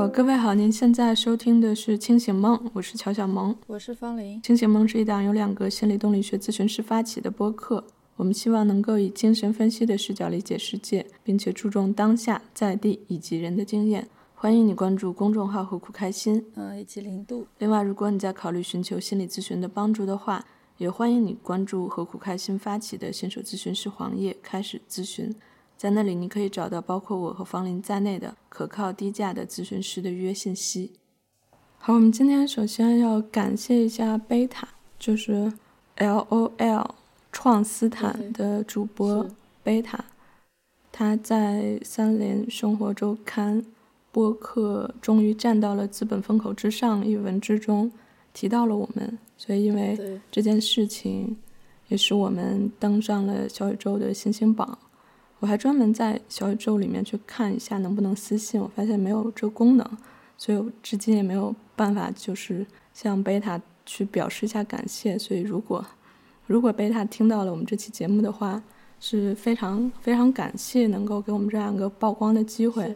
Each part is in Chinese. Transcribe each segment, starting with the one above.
呃，各位好，您现在收听的是《清醒梦》，我是乔小萌，我是方林。《清醒梦》是一档由两个心理动力学咨询师发起的播客，我们希望能够以精神分析的视角理解世界，并且注重当下、在地以及人的经验。欢迎你关注公众号“何苦开心”，嗯，以及零度。另外，如果你在考虑寻求心理咨询的帮助的话，也欢迎你关注“何苦开心”发起的新手咨询师黄页，开始咨询。在那里，你可以找到包括我和方林在内的可靠、低价的咨询师的预约信息。好，我们今天首先要感谢一下贝塔，就是 L O L 创斯坦的主播贝塔，他在三联生活周刊播客终于站到了资本风口之上一文之中提到了我们，所以因为这件事情，也使我们登上了小宇宙的星星榜。我还专门在小宇宙里面去看一下能不能私信，我发现没有这个功能，所以我至今也没有办法就是向贝塔去表示一下感谢。所以如果如果贝塔听到了我们这期节目的话，是非常非常感谢能够给我们这样一个曝光的机会，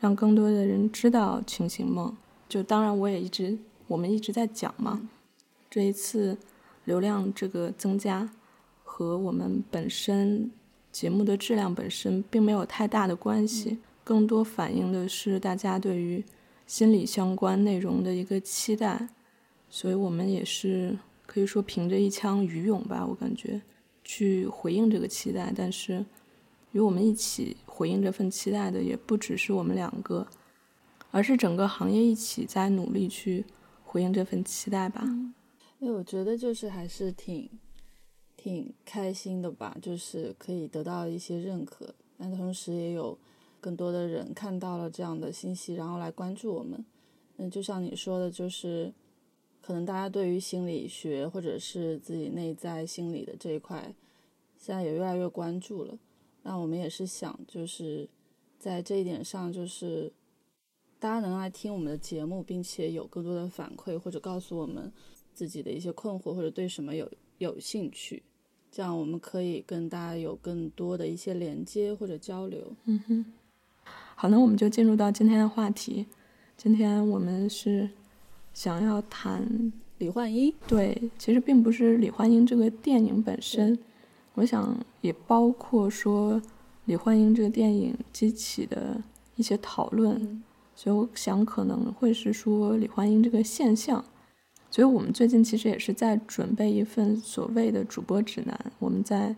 让更多的人知道清醒梦。就当然我也一直我们一直在讲嘛，这一次流量这个增加和我们本身。节目的质量本身并没有太大的关系，更多反映的是大家对于心理相关内容的一个期待，所以我们也是可以说凭着一腔愚勇吧，我感觉去回应这个期待。但是与我们一起回应这份期待的也不只是我们两个，而是整个行业一起在努力去回应这份期待吧。因为我觉得就是还是挺。挺开心的吧，就是可以得到一些认可，但同时也有更多的人看到了这样的信息，然后来关注我们。嗯，就像你说的，就是可能大家对于心理学或者是自己内在心理的这一块，现在也越来越关注了。那我们也是想，就是在这一点上，就是大家能来听我们的节目，并且有更多的反馈，或者告诉我们自己的一些困惑，或者对什么有有兴趣。这样我们可以跟大家有更多的一些连接或者交流。嗯哼，好，那我们就进入到今天的话题。今天我们是想要谈李焕英。对，其实并不是李焕英这个电影本身，我想也包括说李焕英这个电影激起的一些讨论。所以我想可能会是说李焕英这个现象。所以我们最近其实也是在准备一份所谓的主播指南，我们在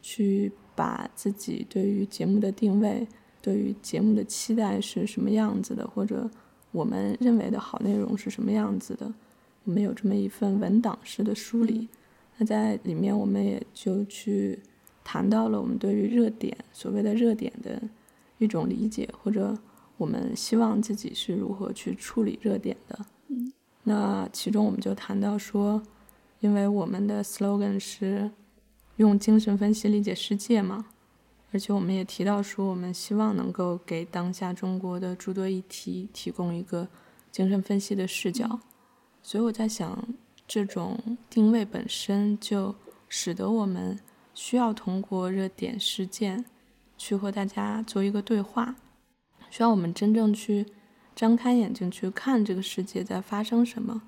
去把自己对于节目的定位、对于节目的期待是什么样子的，或者我们认为的好内容是什么样子的，我们有这么一份文档式的梳理。那在里面我们也就去谈到了我们对于热点所谓的热点的一种理解，或者我们希望自己是如何去处理热点的。那其中我们就谈到说，因为我们的 slogan 是用精神分析理解世界嘛，而且我们也提到说，我们希望能够给当下中国的诸多议题提供一个精神分析的视角。所以我在想，这种定位本身就使得我们需要通过热点事件去和大家做一个对话，需要我们真正去。张开眼睛去看这个世界在发生什么，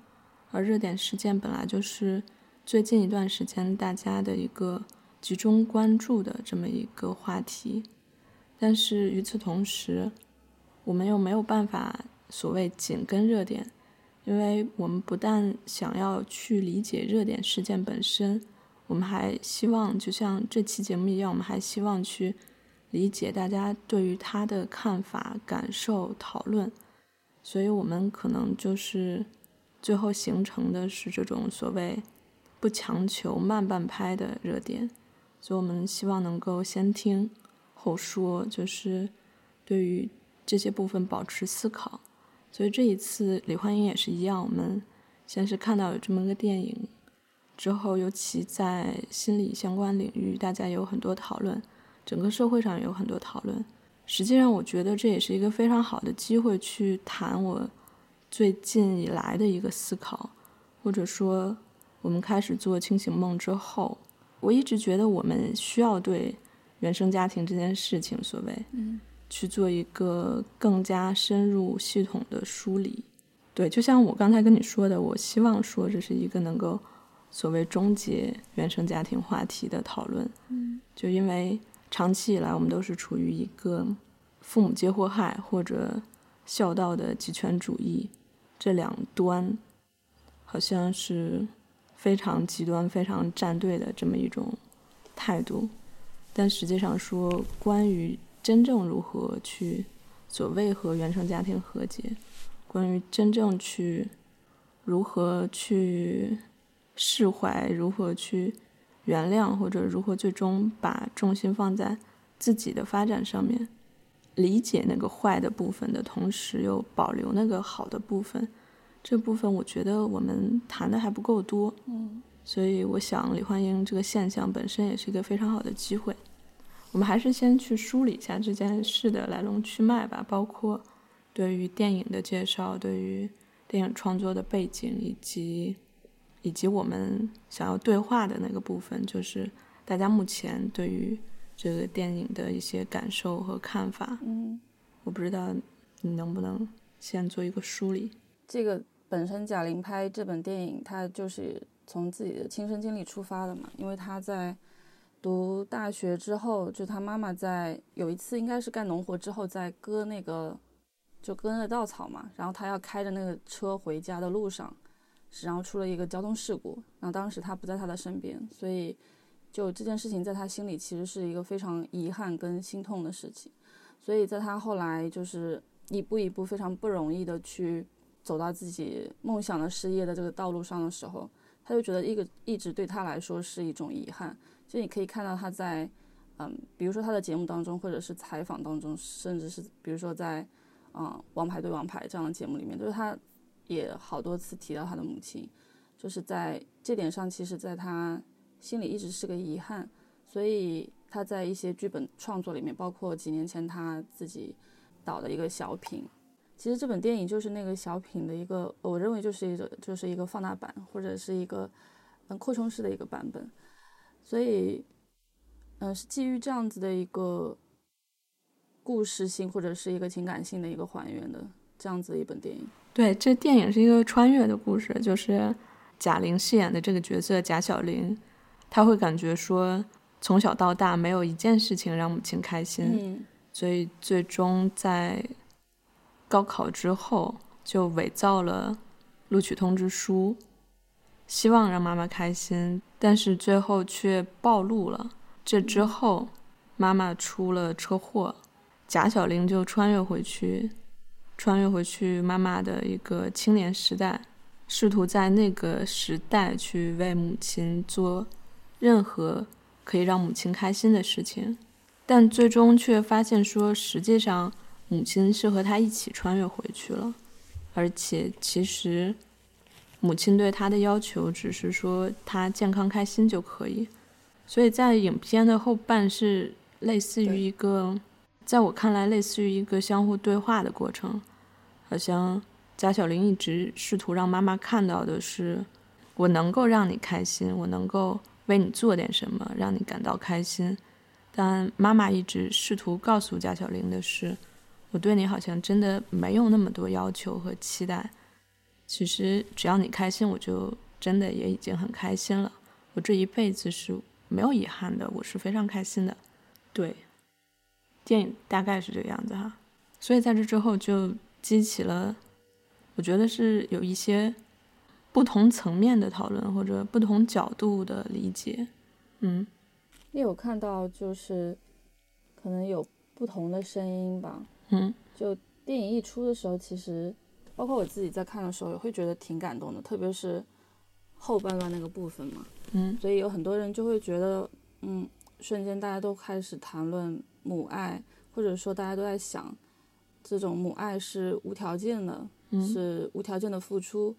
而热点事件本来就是最近一段时间大家的一个集中关注的这么一个话题。但是与此同时，我们又没有办法所谓紧跟热点，因为我们不但想要去理解热点事件本身，我们还希望就像这期节目一样，我们还希望去理解大家对于它的看法、感受、讨论。所以我们可能就是最后形成的是这种所谓不强求慢半拍的热点，所以我们希望能够先听后说，就是对于这些部分保持思考。所以这一次李焕英也是一样，我们先是看到有这么个电影，之后尤其在心理相关领域，大家有很多讨论，整个社会上有很多讨论。实际上，我觉得这也是一个非常好的机会去谈我最近以来的一个思考，或者说，我们开始做清醒梦之后，我一直觉得我们需要对原生家庭这件事情，所谓，去做一个更加深入系统的梳理。对，就像我刚才跟你说的，我希望说这是一个能够所谓终结原生家庭话题的讨论。嗯，就因为长期以来我们都是处于一个父母皆祸害或者孝道的极权主义这两端，好像是非常极端、非常站队的这么一种态度。但实际上说，关于真正如何去所谓和原生家庭和解，关于真正去如何去释怀，如何去原谅，或者如何最终把重心放在自己的发展上面，理解那个坏的部分的同时，又保留那个好的部分，这部分我觉得我们谈的还不够多。嗯。所以我想，李焕英这个现象本身也是一个非常好的机会。我们还是先去梳理一下这件事的来龙去脉吧，包括对于电影的介绍，对于电影创作的背景，以及以及我们想要对话的那个部分，就是大家目前对于这个电影的一些感受和看法。嗯，我不知道你能不能先做一个梳理。这个本身贾玲拍这本电影，她就是从自己的亲身经历出发的嘛，因为她在。读大学之后，就她妈妈在有一次应该是干农活之后，在割那个就割那个稻草嘛，然后她要开着那个车回家的路上，然后出了一个交通事故，然后当时他不在他的身边，所以就这件事情在他心里其实是一个非常遗憾跟心痛的事情，所以在他后来就是一步一步非常不容易的去走到自己梦想的事业的这个道路上的时候，他就觉得一个一直对他来说是一种遗憾。就你可以看到他在，嗯，比如说他的节目当中，或者是采访当中，甚至是比如说在，嗯，《王牌对王牌》这样的节目里面，就是他也好多次提到他的母亲，就是在这点上，其实在他心里一直是个遗憾，所以他在一些剧本创作里面，包括几年前他自己导的一个小品，其实这本电影就是那个小品的一个，我认为就是一个就是一个放大版，或者是一个嗯扩充式的一个版本。所以，嗯，是基于这样子的一个故事性或者是一个情感性的一个还原的这样子的一本电影。对，这电影是一个穿越的故事，就是贾玲饰演的这个角色贾小玲，她会感觉说从小到大没有一件事情让母亲开心，嗯，所以最终在高考之后就伪造了录取通知书。希望让妈妈开心，但是最后却暴露了。这之后，妈妈出了车祸，贾小玲就穿越回去，穿越回去妈妈的一个青年时代，试图在那个时代去为母亲做任何可以让母亲开心的事情，但最终却发现说，实际上母亲是和他一起穿越回去了，而且其实。母亲对他的要求只是说他健康开心就可以，所以在影片的后半是类似于一个，在我看来类似于一个相互对话的过程，好像贾小玲一直试图让妈妈看到的是，我能够让你开心，我能够为你做点什么让你感到开心，但妈妈一直试图告诉贾小玲的是，我对你好像真的没有那么多要求和期待。其实只要你开心，我就真的也已经很开心了。我这一辈子是没有遗憾的，我是非常开心的。对，电影大概是这个样子哈。所以在这之后就激起了，我觉得是有一些不同层面的讨论或者不同角度的理解。嗯，你有看到就是可能有不同的声音吧？嗯，就电影一出的时候，其实。包括我自己在看的时候也会觉得挺感动的，特别是后半段那个部分嘛，嗯，所以有很多人就会觉得，嗯，瞬间大家都开始谈论母爱，或者说大家都在想，这种母爱是无条件的，是无条件的付出。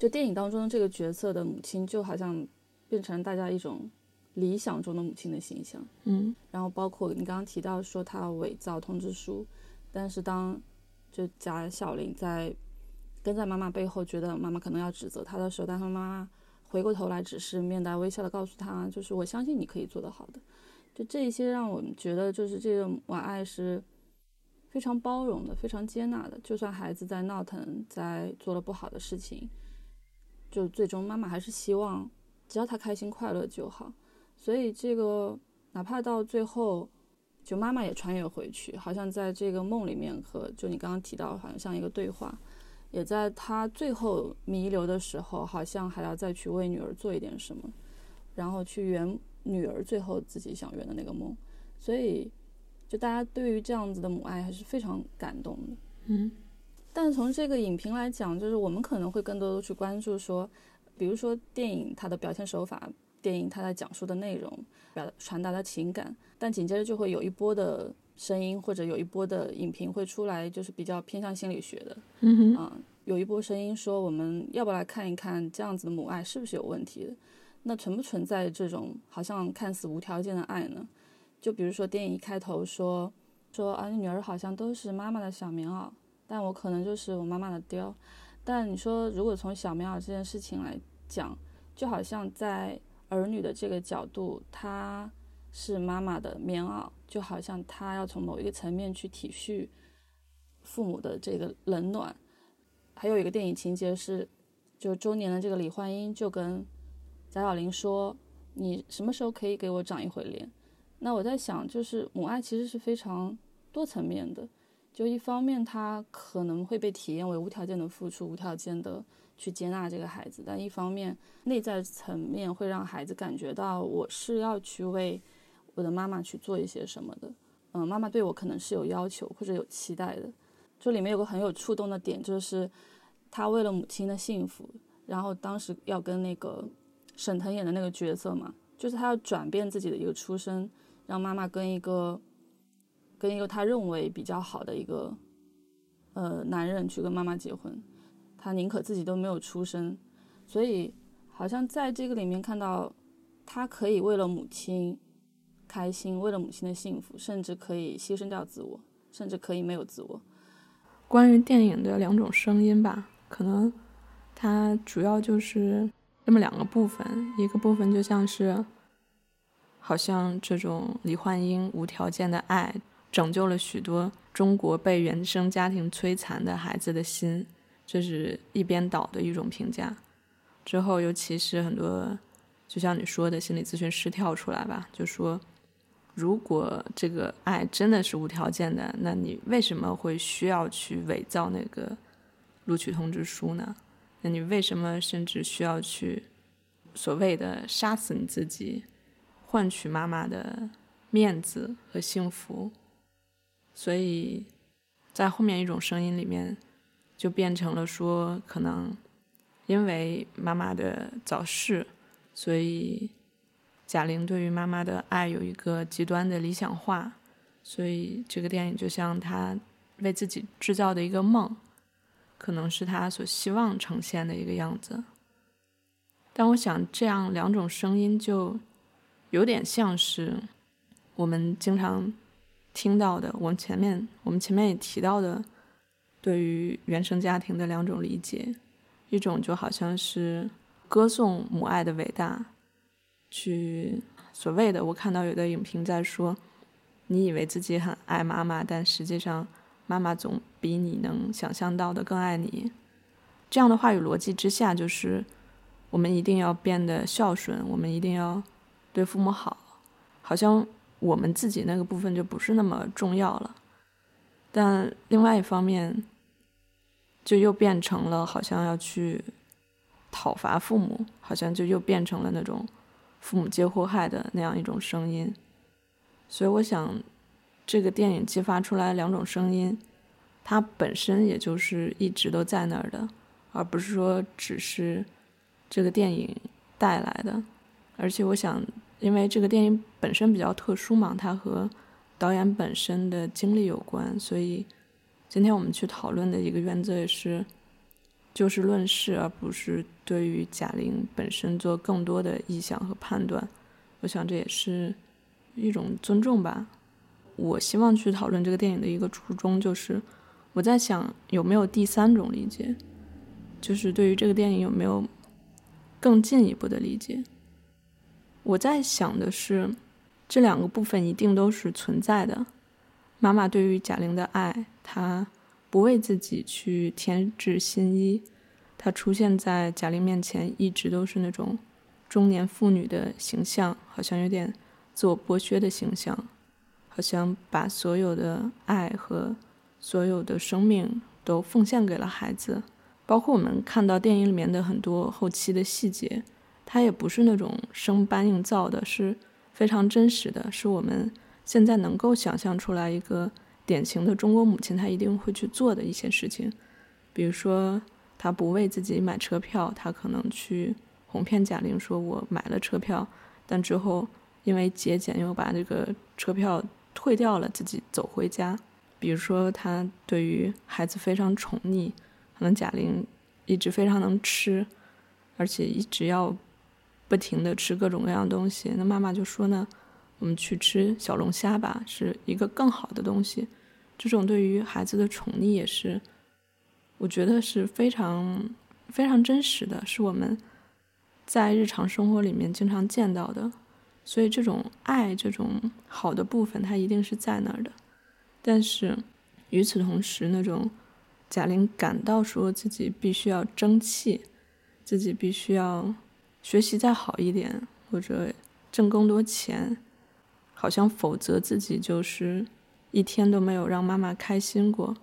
就电影当中这个角色的母亲，就好像变成大家一种理想中的母亲的形象，嗯，然后包括你刚刚提到说她要伪造通知书，但是当就贾小玲在跟在妈妈背后，觉得妈妈可能要指责她的时候，但她妈妈回过头来，只是面带微笑的告诉他，就是我相信你可以做得好的。就这些让我们觉得，就是这个母爱是非常包容的，非常接纳的。就算孩子在闹腾，在做了不好的事情，就最终妈妈还是希望，只要他开心快乐就好。所以这个哪怕到最后，就妈妈也穿越回去，好像在这个梦里面和就你刚刚提到，好像像一个对话，也在他最后弥留的时候，好像还要再去为女儿做一点什么，然后去圆女儿最后自己想圆的那个梦。所以。就大家对于这样子的母爱还是非常感动的，嗯，但从这个影评来讲，就是我们可能会更多的去关注说，比如说电影它的表现手法，电影它在讲述的内容，表传达的情感，但紧接着就会有一波的声音或者有一波的影评会出来，就是比较偏向心理学的，嗯啊，有一波声音说我们要不来看一看这样子的母爱是不是有问题的，那存不存在这种好像看似无条件的爱呢？就比如说电影一开头说说啊，女儿好像都是妈妈的小棉袄，但我可能就是我妈妈的貂。但你说如果从小棉袄这件事情来讲，就好像在儿女的这个角度，她是妈妈的棉袄，就好像他要从某一个层面去体恤父母的这个冷暖。还有一个电影情节是，就周年的这个李焕英就跟贾小玲说：“你什么时候可以给我长一回脸？”那我在想，就是母爱其实是非常多层面的。就一方面，他可能会被体验为无条件的付出，无条件的去接纳这个孩子；但一方面，内在层面会让孩子感觉到我是要去为我的妈妈去做一些什么的。嗯，妈妈对我可能是有要求或者有期待的。这里面有个很有触动的点，就是他为了母亲的幸福，然后当时要跟那个沈腾演的那个角色嘛，就是他要转变自己的一个出身。让妈妈跟一个，跟一个他认为比较好的一个，呃，男人去跟妈妈结婚，他宁可自己都没有出生，所以好像在这个里面看到，他可以为了母亲开心，为了母亲的幸福，甚至可以牺牲掉自我，甚至可以没有自我。关于电影的两种声音吧，可能它主要就是那么两个部分，一个部分就像是。好像这种李焕英无条件的爱，拯救了许多中国被原生家庭摧残的孩子的心，这是一边倒的一种评价。之后，尤其是很多，就像你说的心理咨询师跳出来吧，就说，如果这个爱真的是无条件的，那你为什么会需要去伪造那个录取通知书呢？那你为什么甚至需要去所谓的杀死你自己？换取妈妈的面子和幸福，所以在后面一种声音里面，就变成了说，可能因为妈妈的早逝，所以贾玲对于妈妈的爱有一个极端的理想化，所以这个电影就像她为自己制造的一个梦，可能是她所希望呈现的一个样子。但我想，这样两种声音就。有点像是我们经常听到的，我们前面我们前面也提到的，对于原生家庭的两种理解，一种就好像是歌颂母爱的伟大，去所谓的我看到有的影评在说，你以为自己很爱妈妈，但实际上妈妈总比你能想象到的更爱你。这样的话语逻辑之下，就是我们一定要变得孝顺，我们一定要。对父母好，好像我们自己那个部分就不是那么重要了。但另外一方面，就又变成了好像要去讨伐父母，好像就又变成了那种父母皆祸害的那样一种声音。所以我想，这个电影激发出来两种声音，它本身也就是一直都在那儿的，而不是说只是这个电影带来的。而且我想。因为这个电影本身比较特殊嘛，它和导演本身的经历有关，所以今天我们去讨论的一个原则也是就事论事，而不是对于贾玲本身做更多的臆想和判断。我想这也是一种尊重吧。我希望去讨论这个电影的一个初衷就是，我在想有没有第三种理解，就是对于这个电影有没有更进一步的理解。我在想的是，这两个部分一定都是存在的，妈妈对于贾玲的爱，她不为自己去添置新衣，她出现在贾玲面前一直都是那种中年妇女的形象，好像有点自我剥削的形象，好像把所有的爱和所有的生命都奉献给了孩子。包括我们看到电影里面的很多后期的细节，它也不是那种生搬硬造的，是非常真实的，是我们现在能够想象出来一个典型的中国母亲她一定会去做的一些事情。比如说，她不为自己买车票，她可能去哄骗贾玲说：“我买了车票。”但之后因为节俭又把这个车票退掉了，自己走回家。比如说，她对于孩子非常宠溺。可能贾玲一直非常能吃，而且一直要不停的吃各种各样的东西。那妈妈就说呢：“我们去吃小龙虾吧，是一个更好的东西。”这种对于孩子的宠溺也是，我觉得是非常非常真实的，是我们在日常生活里面经常见到的。所以这种爱，这种好的部分，它一定是在那儿的。但是与此同时，那种。贾玲感到说自己必须要争气，自己必须要学习再好一点，或者挣更多钱，好像否则自己就是一天都没有让妈妈开心过。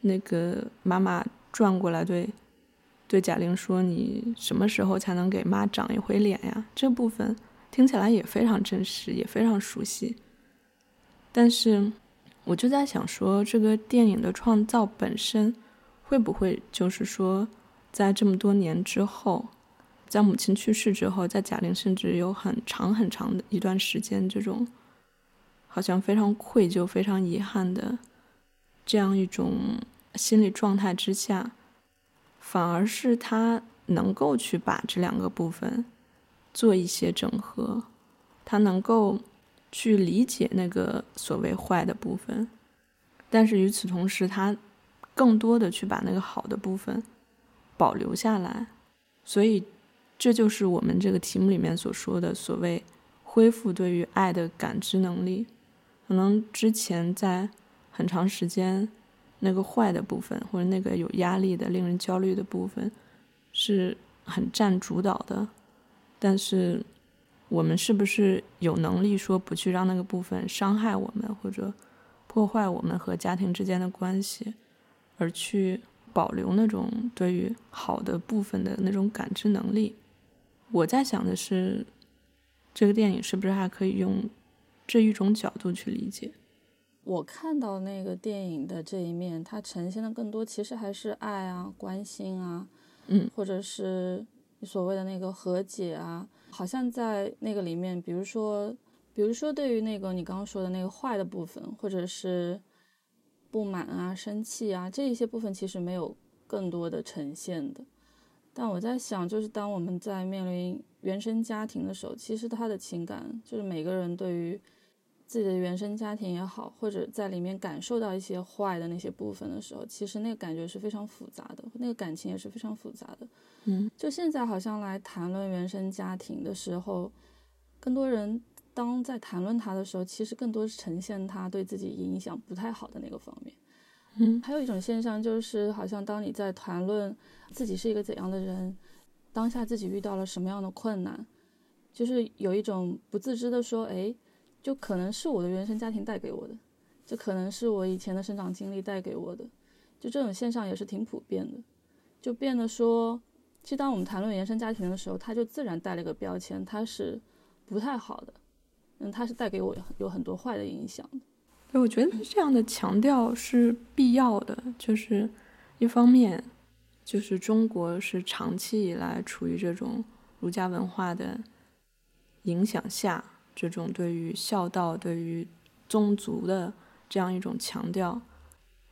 那个妈妈转过来对对贾玲说：“你什么时候才能给妈长一回脸呀？”这部分听起来也非常真实，也非常熟悉，但是。我就在想说，这个电影的创造本身，会不会就是说，在这么多年之后，在母亲去世之后，在贾玲甚至有很长很长的一段时间，这种好像非常愧疚、非常遗憾的这样一种心理状态之下，反而是他能够去把这两个部分做一些整合，他能够。去理解那个所谓坏的部分，但是与此同时，他更多的去把那个好的部分保留下来，所以这就是我们这个题目里面所说的所谓恢复对于爱的感知能力。可能之前在很长时间，那个坏的部分或者那个有压力的、令人焦虑的部分是很占主导的，但是。我们是不是有能力说不去让那个部分伤害我们，或者破坏我们和家庭之间的关系，而去保留那种对于好的部分的那种感知能力？我在想的是，这个电影是不是还可以用这一种角度去理解？我看到那个电影的这一面，它呈现的更多其实还是爱啊、关心啊，嗯，或者是你所谓的那个和解啊。好像在那个里面，比如说，比如说，对于那个你刚刚说的那个坏的部分，或者是不满啊、生气啊这一些部分，其实没有更多的呈现的。但我在想，就是当我们在面临原生家庭的时候，其实他的情感，就是每个人对于。自己的原生家庭也好，或者在里面感受到一些坏的那些部分的时候，其实那个感觉是非常复杂的，那个感情也是非常复杂的。嗯，就现在好像来谈论原生家庭的时候，更多人当在谈论他的时候，其实更多是呈现他对自己影响不太好的那个方面。嗯，还有一种现象就是，好像当你在谈论自己是一个怎样的人，当下自己遇到了什么样的困难，就是有一种不自知的说，哎。就可能是我的原生家庭带给我的，这可能是我以前的生长经历带给我的，就这种现象也是挺普遍的，就变得说，其实当我们谈论原生家庭的时候，它就自然带了一个标签，它是不太好的，嗯，它是带给我有很多坏的影响的。对，我觉得这样的强调是必要的，就是一方面，就是中国是长期以来处于这种儒家文化的影响下。这种对于孝道、对于宗族的这样一种强调，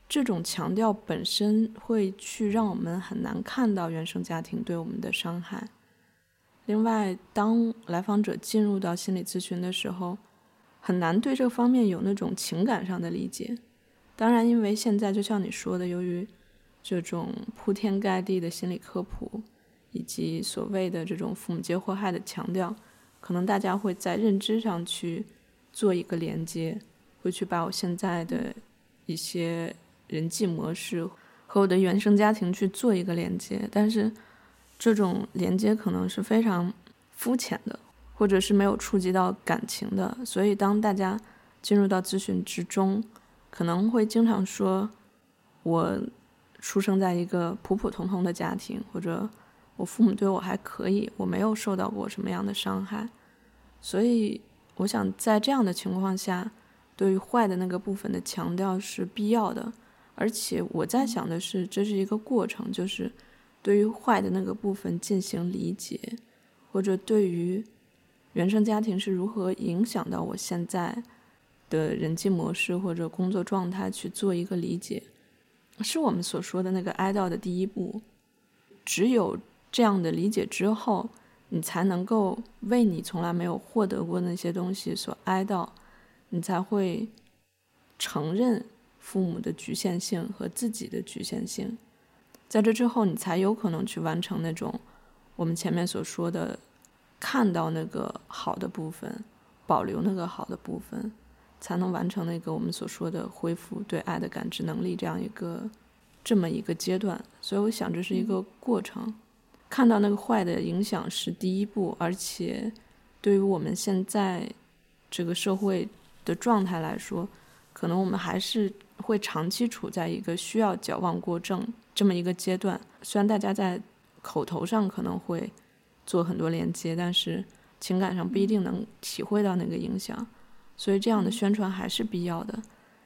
这种强调本身会去让我们很难看到原生家庭对我们的伤害。另外，当来访者进入到心理咨询的时候，很难对这方面有那种情感上的理解。当然，因为现在就像你说的，由于这种铺天盖地的心理科普，以及所谓的这种父母皆祸害的强调。可能大家会在认知上去做一个连接，会去把我现在的一些人际模式和我的原生家庭去做一个连接，但是这种连接可能是非常肤浅的，或者是没有触及到感情的。所以当大家进入到咨询之中，可能会经常说，我出生在一个普普通通的家庭，或者我父母对我还可以，我没有受到过什么样的伤害，所以。我想在这样的情况下，对于坏的那个部分的强调是必要的，而且我在想的是，这是一个过程，就是对于坏的那个部分进行理解，或者对于原生家庭是如何影响到我现在的人际模式或者工作状态去做一个理解，是我们所说的那个哀悼的第一步。只有这样的理解之后。你才能够为你从来没有获得过那些东西所哀悼，你才会承认父母的局限性和自己的局限性，在这之后，你才有可能去完成那种我们前面所说的看到那个好的部分，保留那个好的部分，才能完成那个我们所说的恢复对爱的感知能力这样一个这么一个阶段。所以，我想这是一个过程。看到那个坏的影响是第一步，而且对于我们现在这个社会的状态来说，可能我们还是会长期处在一个需要矫枉过正这么一个阶段。虽然大家在口头上可能会做很多连接，但是情感上不一定能体会到那个影响，所以这样的宣传还是必要的。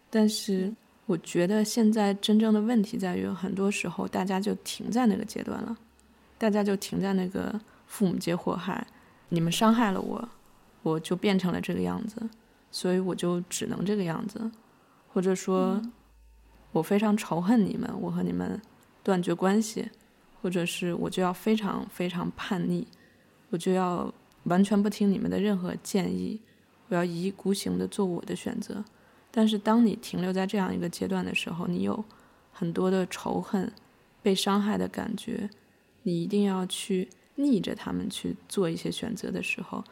但是我觉得现在真正的问题在于，很多时候大家就停在那个阶段了。大家就停在那个父母皆祸害，你们伤害了我，我就变成了这个样子，所以我就只能这个样子，或者说，我非常仇恨你们，我和你们断绝关系，或者是我就要非常非常叛逆，我就要完全不听你们的任何建议，我要一意孤行的做我的选择。但是当你停留在这样一个阶段的时候，你有很多的仇恨、被伤害的感觉。你一定要去逆着他们去做一些选择的时候，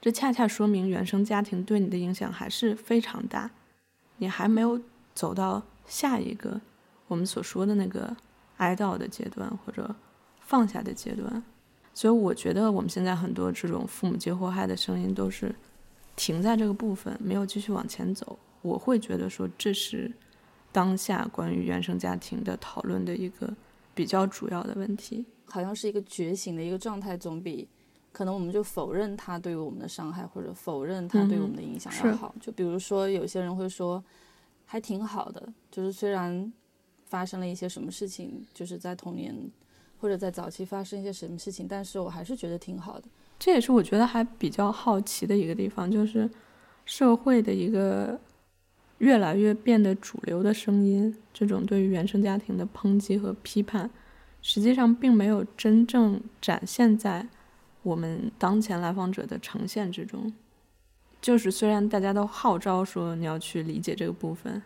这恰恰说明原生家庭对你的影响还是非常大。你还没有走到下一个我们所说的那个哀悼的阶段或者放下的阶段，所以我觉得我们现在很多这种父母皆祸害的声音都是停在这个部分，没有继续往前走。我会觉得说这是当下关于原生家庭的讨论的一个比较主要的问题。好像是一个觉醒的一个状态，总比可能我们就否认他对于我们的伤害，或者否认他对我们的影响要好。就比如说，有些人会说，还挺好的，就是虽然发生了一些什么事情，就是在童年或者在早期发生一些什么事情，但是我还是觉得挺好的。这也是我觉得还比较好奇的一个地方，就是社会的一个越来越变得主流的声音，这种对于原生家庭的抨击和批判。实际上并没有真正展现在我们当前来访者的呈现之中。就是虽然大家都号召说你要去理解这个部分，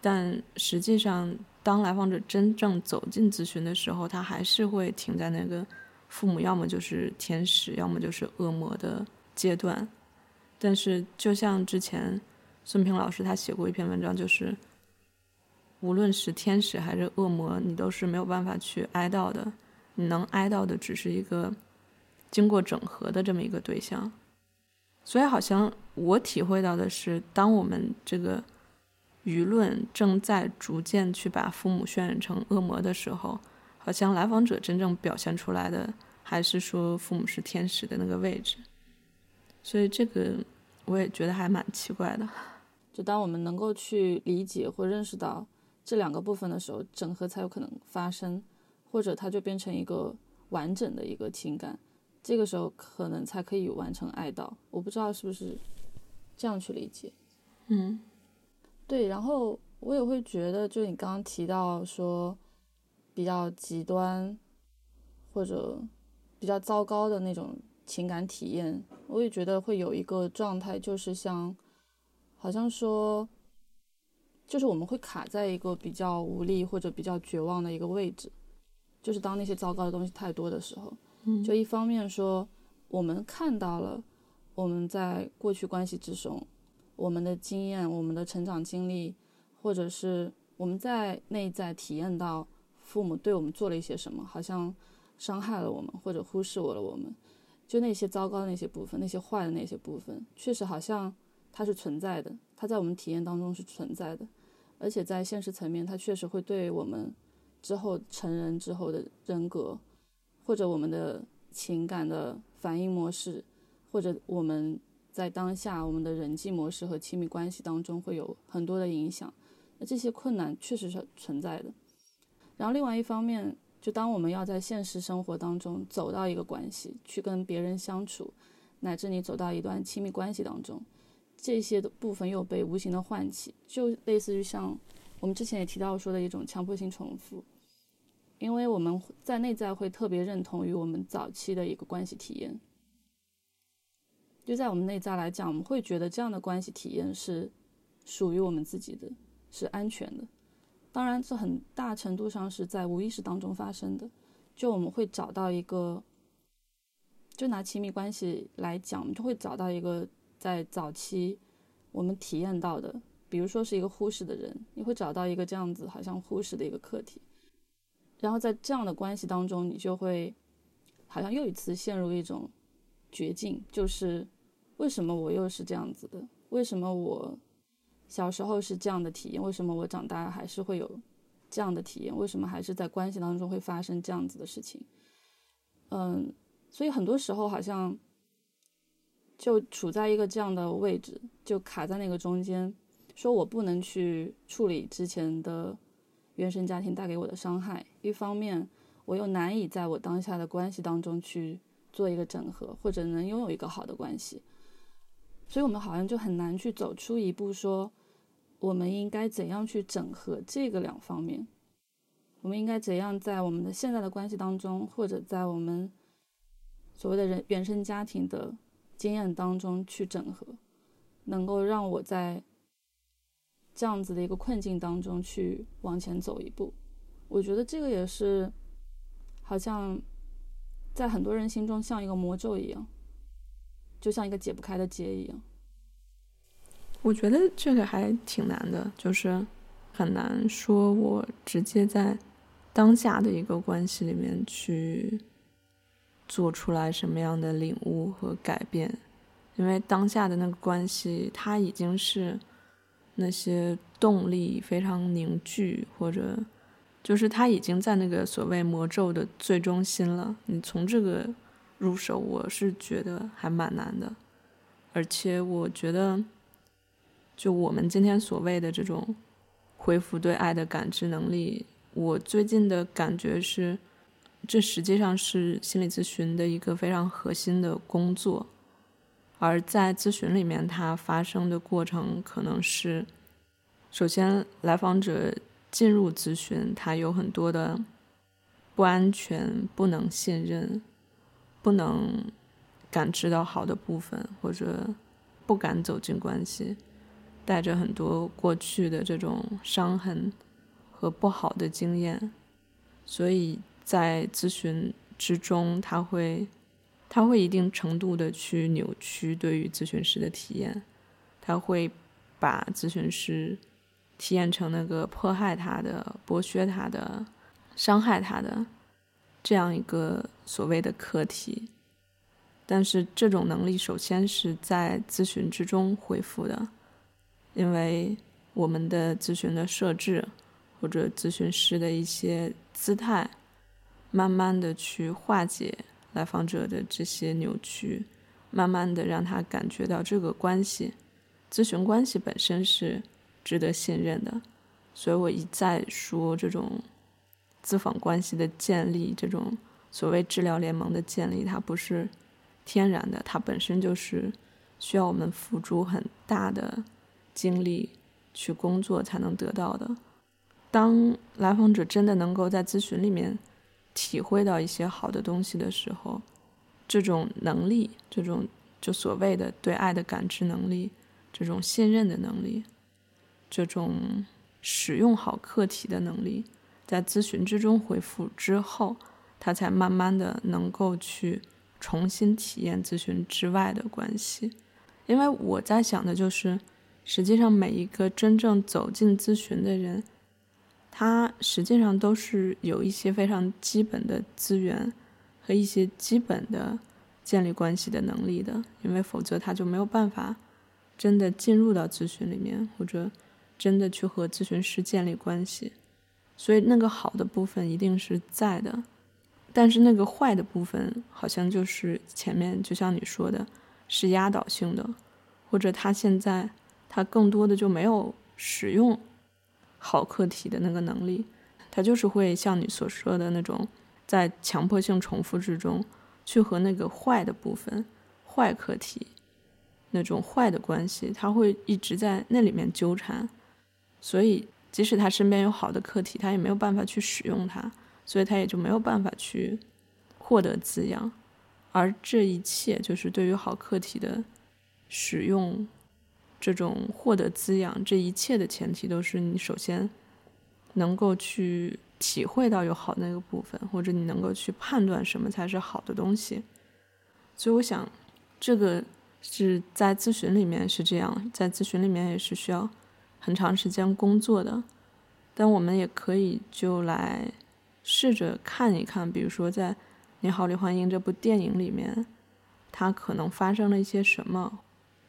但实际上当来访者真正走进咨询的时候，他还是会停在那个父母要么就是天使，要么就是恶魔的阶段。但是就像之前孙平老师他写过一篇文章，就是。无论是天使还是恶魔，你都是没有办法去哀悼的。你能哀悼的，只是一个经过整合的这么一个对象。所以，好像我体会到的是，当我们这个舆论正在逐渐去把父母渲染成恶魔的时候，好像来访者真正表现出来的，还是说父母是天使的那个位置。所以，这个我也觉得还蛮奇怪的。就当我们能够去理解或认识到。这两个部分的时候，整合才有可能发生，或者它就变成一个完整的一个情感，这个时候可能才可以完成爱到。我不知道是不是这样去理解。嗯，对。然后我也会觉得，就你刚刚提到说比较极端或者比较糟糕的那种情感体验，我也觉得会有一个状态，就是像好像说。就是我们会卡在一个比较无力或者比较绝望的一个位置，就是当那些糟糕的东西太多的时候，嗯，就一方面说我们看到了我们在过去关系之中我们的经验、我们的成长经历，或者是我们在内在体验到父母对我们做了一些什么，好像伤害了我们，或者忽视我了我们，就那些糟糕的那些部分，那些坏的那些部分，确实好像它是存在的，它在我们体验当中是存在的，而且在现实层面，它确实会对我们之后成人之后的人格，或者我们的情感的反应模式。或者我们在当下我们的人际模式和亲密关系当中会有很多的影响，那这些困难确实是存在的。然后另外一方面，就当我们要在现实生活当中走到一个关系，去跟别人相处，乃至你走到一段亲密关系当中，这些的部分又被无形的唤起，就类似于像我们之前也提到说的一种强迫性重复，因为我们在内在会特别认同于我们早期的一个关系体验。就在我们内在来讲，我们会觉得这样的关系体验是属于我们自己的，是安全的。当然，这很大程度上是在无意识当中发生的。就我们会找到一个，就拿亲密关系来讲，我们就会找到一个在早期我们体验到的，比如说是一个忽视的人，你会找到一个这样子好像忽视的一个课题，然后在这样的关系当中，你就会好像又一次陷入一种。绝境就是为什么我又是这样子的？为什么我小时候是这样的体验？为什么我长大还是会有这样的体验？为什么还是在关系当中会发生这样子的事情？嗯，所以很多时候好像就处在一个这样的位置，就卡在那个中间，说我不能去处理之前的原生家庭带给我的伤害，一方面我又难以在我当下的关系当中去。做一个整合，或者能拥有一个好的关系，所以我们好像就很难去走出一步，说我们应该怎样去整合这个两方面，我们应该怎样在我们的现在的关系当中，或者在我们所谓的人原生家庭的经验当中去整合，能够让我在这样子的一个困境当中去往前走一步。我觉得这个也是好像。在很多人心中，像一个魔咒一样，就像一个解不开的结一样。我觉得这个还挺难的，就是很难说我直接在当下的一个关系里面去做出来什么样的领悟和改变，因为当下的那个关系，它已经是那些动力非常凝聚或者。就是他已经在那个所谓魔咒的最中心了，你从这个入手，我是觉得还蛮难的。而且我觉得，就我们今天所谓的这种恢复对爱的感知能力，我最近的感觉是，这实际上是心理咨询的一个非常核心的工作。而在咨询里面，它发生的过程可能是，首先来访者。进入咨询，他有很多的不安全、不能信任、不能感知到好的部分，或者不敢走进关系，带着很多过去的这种伤痕和不好的经验，所以在咨询之中，他会他会一定程度的去扭曲对于咨询师的体验，他会把咨询师。体验成那个迫害他的、剥削他的、伤害他的这样一个所谓的课题，但是这种能力首先是在咨询之中恢复的，因为我们的咨询的设置或者咨询师的一些姿态，慢慢的去化解来访者的这些扭曲，慢慢的让他感觉到这个关系，咨询关系本身是。值得信任的，所以我一再说这种咨访关系的建立，这种所谓治疗联盟的建立，它不是天然的，它本身就是需要我们付出很大的精力去工作才能得到的。当来访者真的能够在咨询里面体会到一些好的东西的时候，这种能力，这种就所谓的对爱的感知能力，这种信任的能力。这种使用好课题的能力，在咨询之中恢复之后，他才慢慢的能够去重新体验咨询之外的关系。因为我在想的就是，实际上每一个真正走进咨询的人，他实际上都是有一些非常基本的资源和一些基本的建立关系的能力的，因为否则他就没有办法真的进入到咨询里面，或者真的去和咨询师建立关系。所以那个好的部分一定是在的，但是那个坏的部分好像就是前面就像你说的，是压倒性的，或者他现在他更多的就没有使用好课题的那个能力，他就是会像你所说的那种在强迫性重复之中去和那个坏的部分、坏课题那种坏的关系，他会一直在那里面纠缠，所以。即使他身边有好的课题，他也没有办法去使用它，所以他也就没有办法去获得滋养。而这一切，就是对于好课题的使用，这种获得滋养，这一切的前提都是你首先能够去体会到有好的那个部分，或者你能够去判断什么才是好的东西。所以，我想这个是在咨询里面是这样，在咨询里面也是需要。很长时间工作的，但我们也可以就来试着看一看，比如说在《你好，李焕英》这部电影里面，他可能发生了一些什么，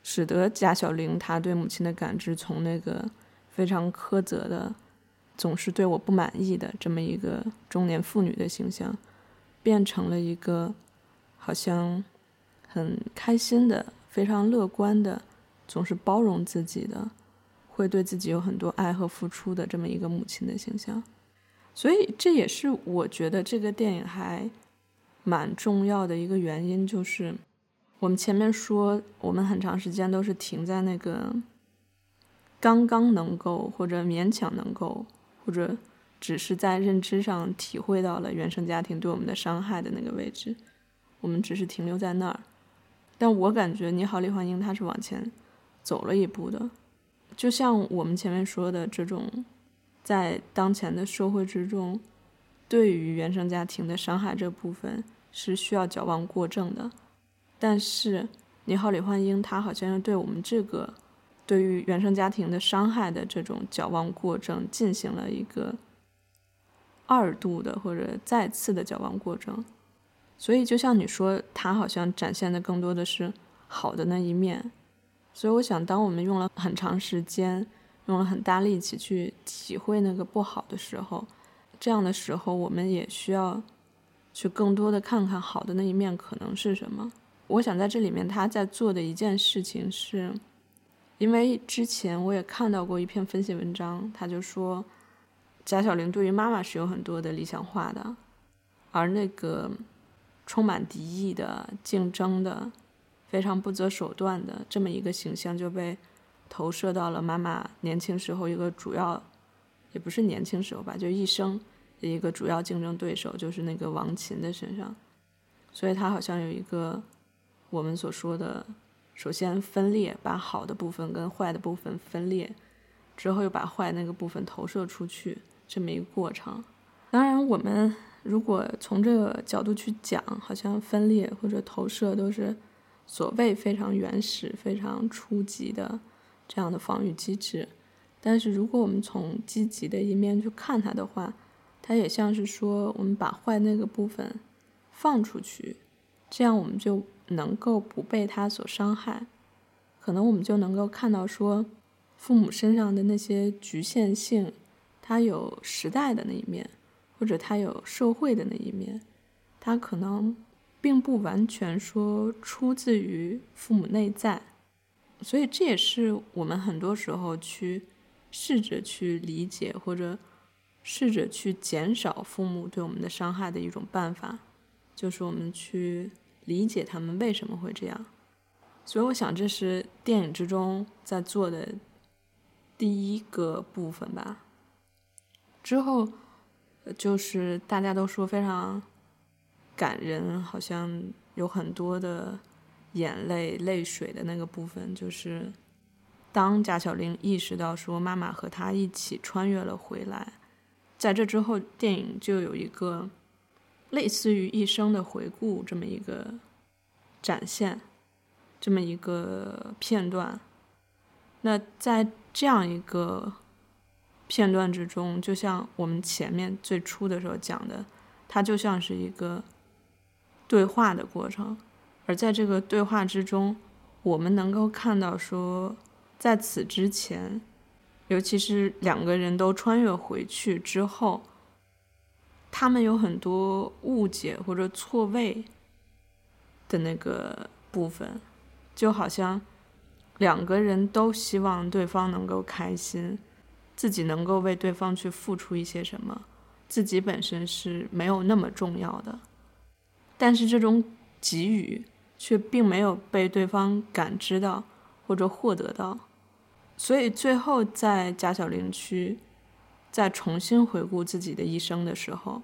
使得贾小玲她对母亲的感知从那个非常苛责的、总是对我不满意的这么一个中年妇女的形象，变成了一个好像很开心的、非常乐观的、总是包容自己的。会对自己有很多爱和付出的这么一个母亲的形象，所以这也是我觉得这个电影还蛮重要的一个原因，就是我们前面说，我们很长时间都是停在那个刚刚能够或者勉强能够或者只是在认知上体会到了原生家庭对我们的伤害的那个位置，我们只是停留在那儿。但我感觉《你好，李焕英》他是往前走了一步的。就像我们前面说的，这种在当前的社会之中，对于原生家庭的伤害这部分是需要矫枉过正的。但是，你好，李焕英，他好像又对我们这个对于原生家庭的伤害的这种矫枉过正进行了一个二度的或者再次的矫枉过正。所以，就像你说，他好像展现的更多的是好的那一面。所以我想，当我们用了很长时间，用了很大力气去体会那个不好的时候，这样的时候，我们也需要去更多的看看好的那一面可能是什么。我想在这里面，他在做的一件事情是，因为之前我也看到过一篇分析文章，他就说，贾小玲对于妈妈是有很多的理想化的，而那个充满敌意的、竞争的。非常不择手段的这么一个形象就被投射到了妈妈年轻时候一个主要，也不是年轻时候吧，就一生的一个主要竞争对手，就是那个王琴的身上。所以他好像有一个我们所说的，首先分裂，把好的部分跟坏的部分分裂，之后又把坏那个部分投射出去，这么一个过程。当然，我们如果从这个角度去讲，好像分裂或者投射都是。所谓非常原始、非常初级的这样的防御机制，但是如果我们从积极的一面去看它的话，它也像是说，我们把坏那个部分放出去，这样我们就能够不被他所伤害。可能我们就能够看到说，父母身上的那些局限性，他有时代的那一面，或者他有社会的那一面，他可能。并不完全说出自于父母内在，所以这也是我们很多时候去试着去理解或者试着去减少父母对我们的伤害的一种办法，就是我们去理解他们为什么会这样。所以我想这是电影之中在做的第一个部分吧。之后就是大家都说非常。感人，好像有很多的眼泪、泪水的那个部分，就是当贾小玲意识到说妈妈和她一起穿越了回来，在这之后，电影就有一个类似于一生的回顾这么一个展现，这么一个片段，那在这样一个片段之中，就像我们前面最初的时候讲的，它就像是一个对话的过程，而在这个对话之中，我们能够看到说，在此之前，尤其是两个人都穿越回去之后，他们有很多误解或者错位的那个部分，就好像。两个人都希望对方能够开心，自己能够为对方去付出一些什么，自己本身是没有那么重要的，但是这种给予却并没有被对方感知到或者获得到，所以最后在贾小玲去再重新回顾自己的一生的时候，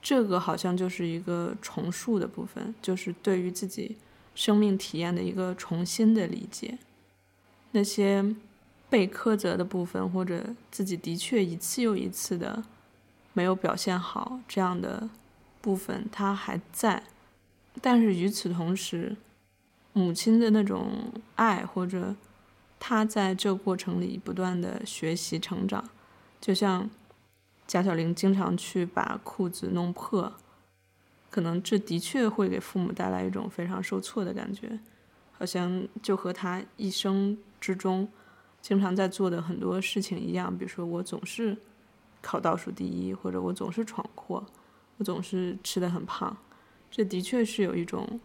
这个好像就是一个重塑的部分，就是对于自己。生命体验的一个重新的理解，那些被苛责的部分，或者自己的确一次又一次的没有表现好这样的部分，它还在。但是与此同时，母亲的那种爱，或者他在这过程里不断的学习成长，就像贾小玲经常去把裤子弄破。可能这的确会给父母带来一种非常受挫的感觉，好像就和他一生之中经常在做的很多事情一样，比如说我总是考倒数第一，或者我总是闯祸，我总是吃的很胖，这的确是有一种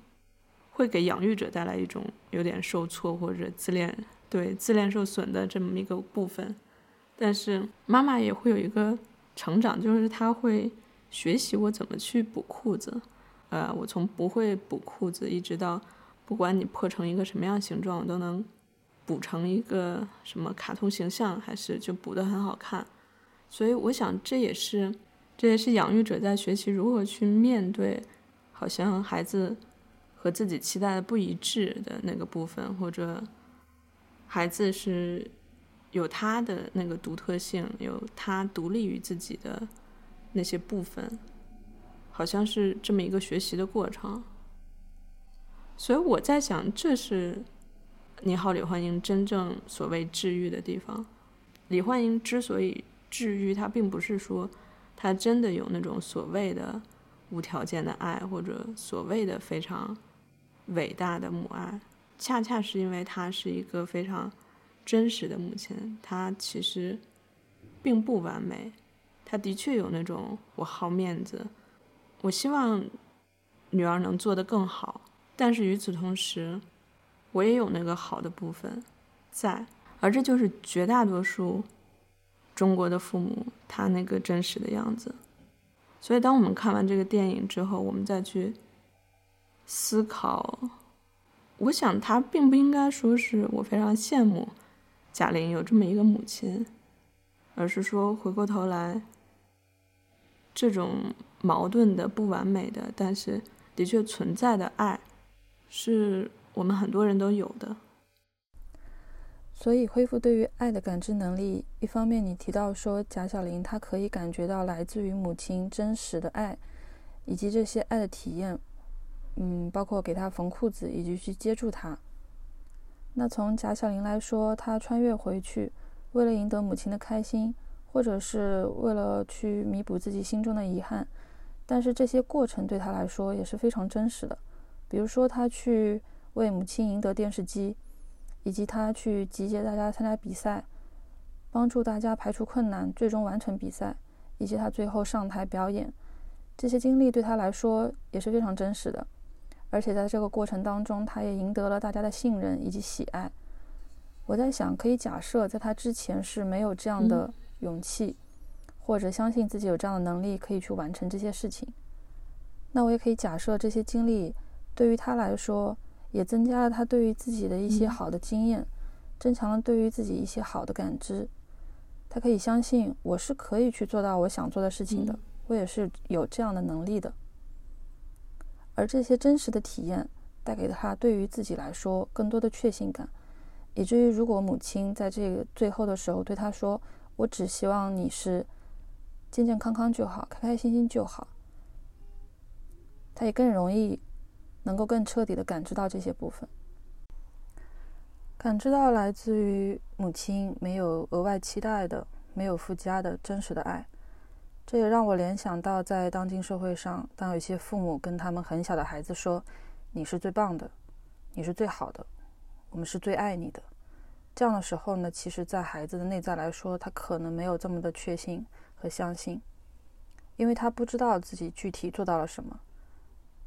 会给养育者带来一种有点受挫或者自恋对自恋受损的这么一个部分，但是妈妈也会有一个成长，就是她会。学习我怎么去补裤子，呃，我从不会补裤子，一直到不管你破成一个什么样形状，我都能补成一个什么卡通形象，还是就补得很好看。所以我想，这也是这也是养育者在学习如何去面对，好像孩子和自己期待的不一致的那个部分，或者孩子是有他的那个独特性，有他独立于自己的。那些部分，好像是这么一个学习的过程，所以我在想，这是《你好，李焕英》真正所谓治愈的地方。李焕英之所以治愈，他并不是说他真的有那种所谓的无条件的爱，或者所谓的非常伟大的母爱，恰恰是因为她是一个非常真实的母亲，她其实并不完美。她的确有那种我好面子，我希望女儿能做得更好，但是与此同时，我也有那个好的部分在，而这就是绝大多数中国的父母他那个真实的样子。所以，当我们看完这个电影之后，我们再去思考，我想他并不应该说是我非常羡慕贾玲有这么一个母亲，而是说回过头来。这种矛盾的、不完美的，但是的确存在的爱，是我们很多人都有的。所以，恢复对于爱的感知能力，一方面你提到说贾小玲她可以感觉到来自于母亲真实的爱，以及这些爱的体验，嗯，包括给她缝裤子以及去接住她。那从贾小玲来说，她穿越回去，为了赢得母亲的开心。或者是为了去弥补自己心中的遗憾，但是这些过程对她来说也是非常真实的。比如说，她去为母亲赢得电视机，以及她去集结大家参加比赛，帮助大家排除困难，最终完成比赛，以及她最后上台表演，这些经历对她来说也是非常真实的。而且在这个过程当中，他也赢得了大家的信任以及喜爱。我在想，可以假设在他之前是没有这样的。勇气，或者相信自己有这样的能力可以去完成这些事情。那我也可以假设，这些经历对于他来说，也增加了他对于自己的一些好的经验，增强了对于自己一些好的感知。他可以相信我是可以去做到我想做的事情的，我也是有这样的能力的。而这些真实的体验带给他对于自己来说更多的确信感，以至于如果母亲在这个最后的时候对他说。我只希望你是健健康康就好，开开心心就好。他也更容易能够更彻底的感知到这些部分。感知到来自于母亲没有额外期待的、没有附加的真实的爱。这也让我联想到，在当今社会上，当有些父母跟他们很小的孩子说：“你是最棒的，你是最好的，我们是最爱你的。”这样的时候呢，其实，在孩子的内在来说，他可能没有这么的确信和相信，因为他不知道自己具体做到了什么，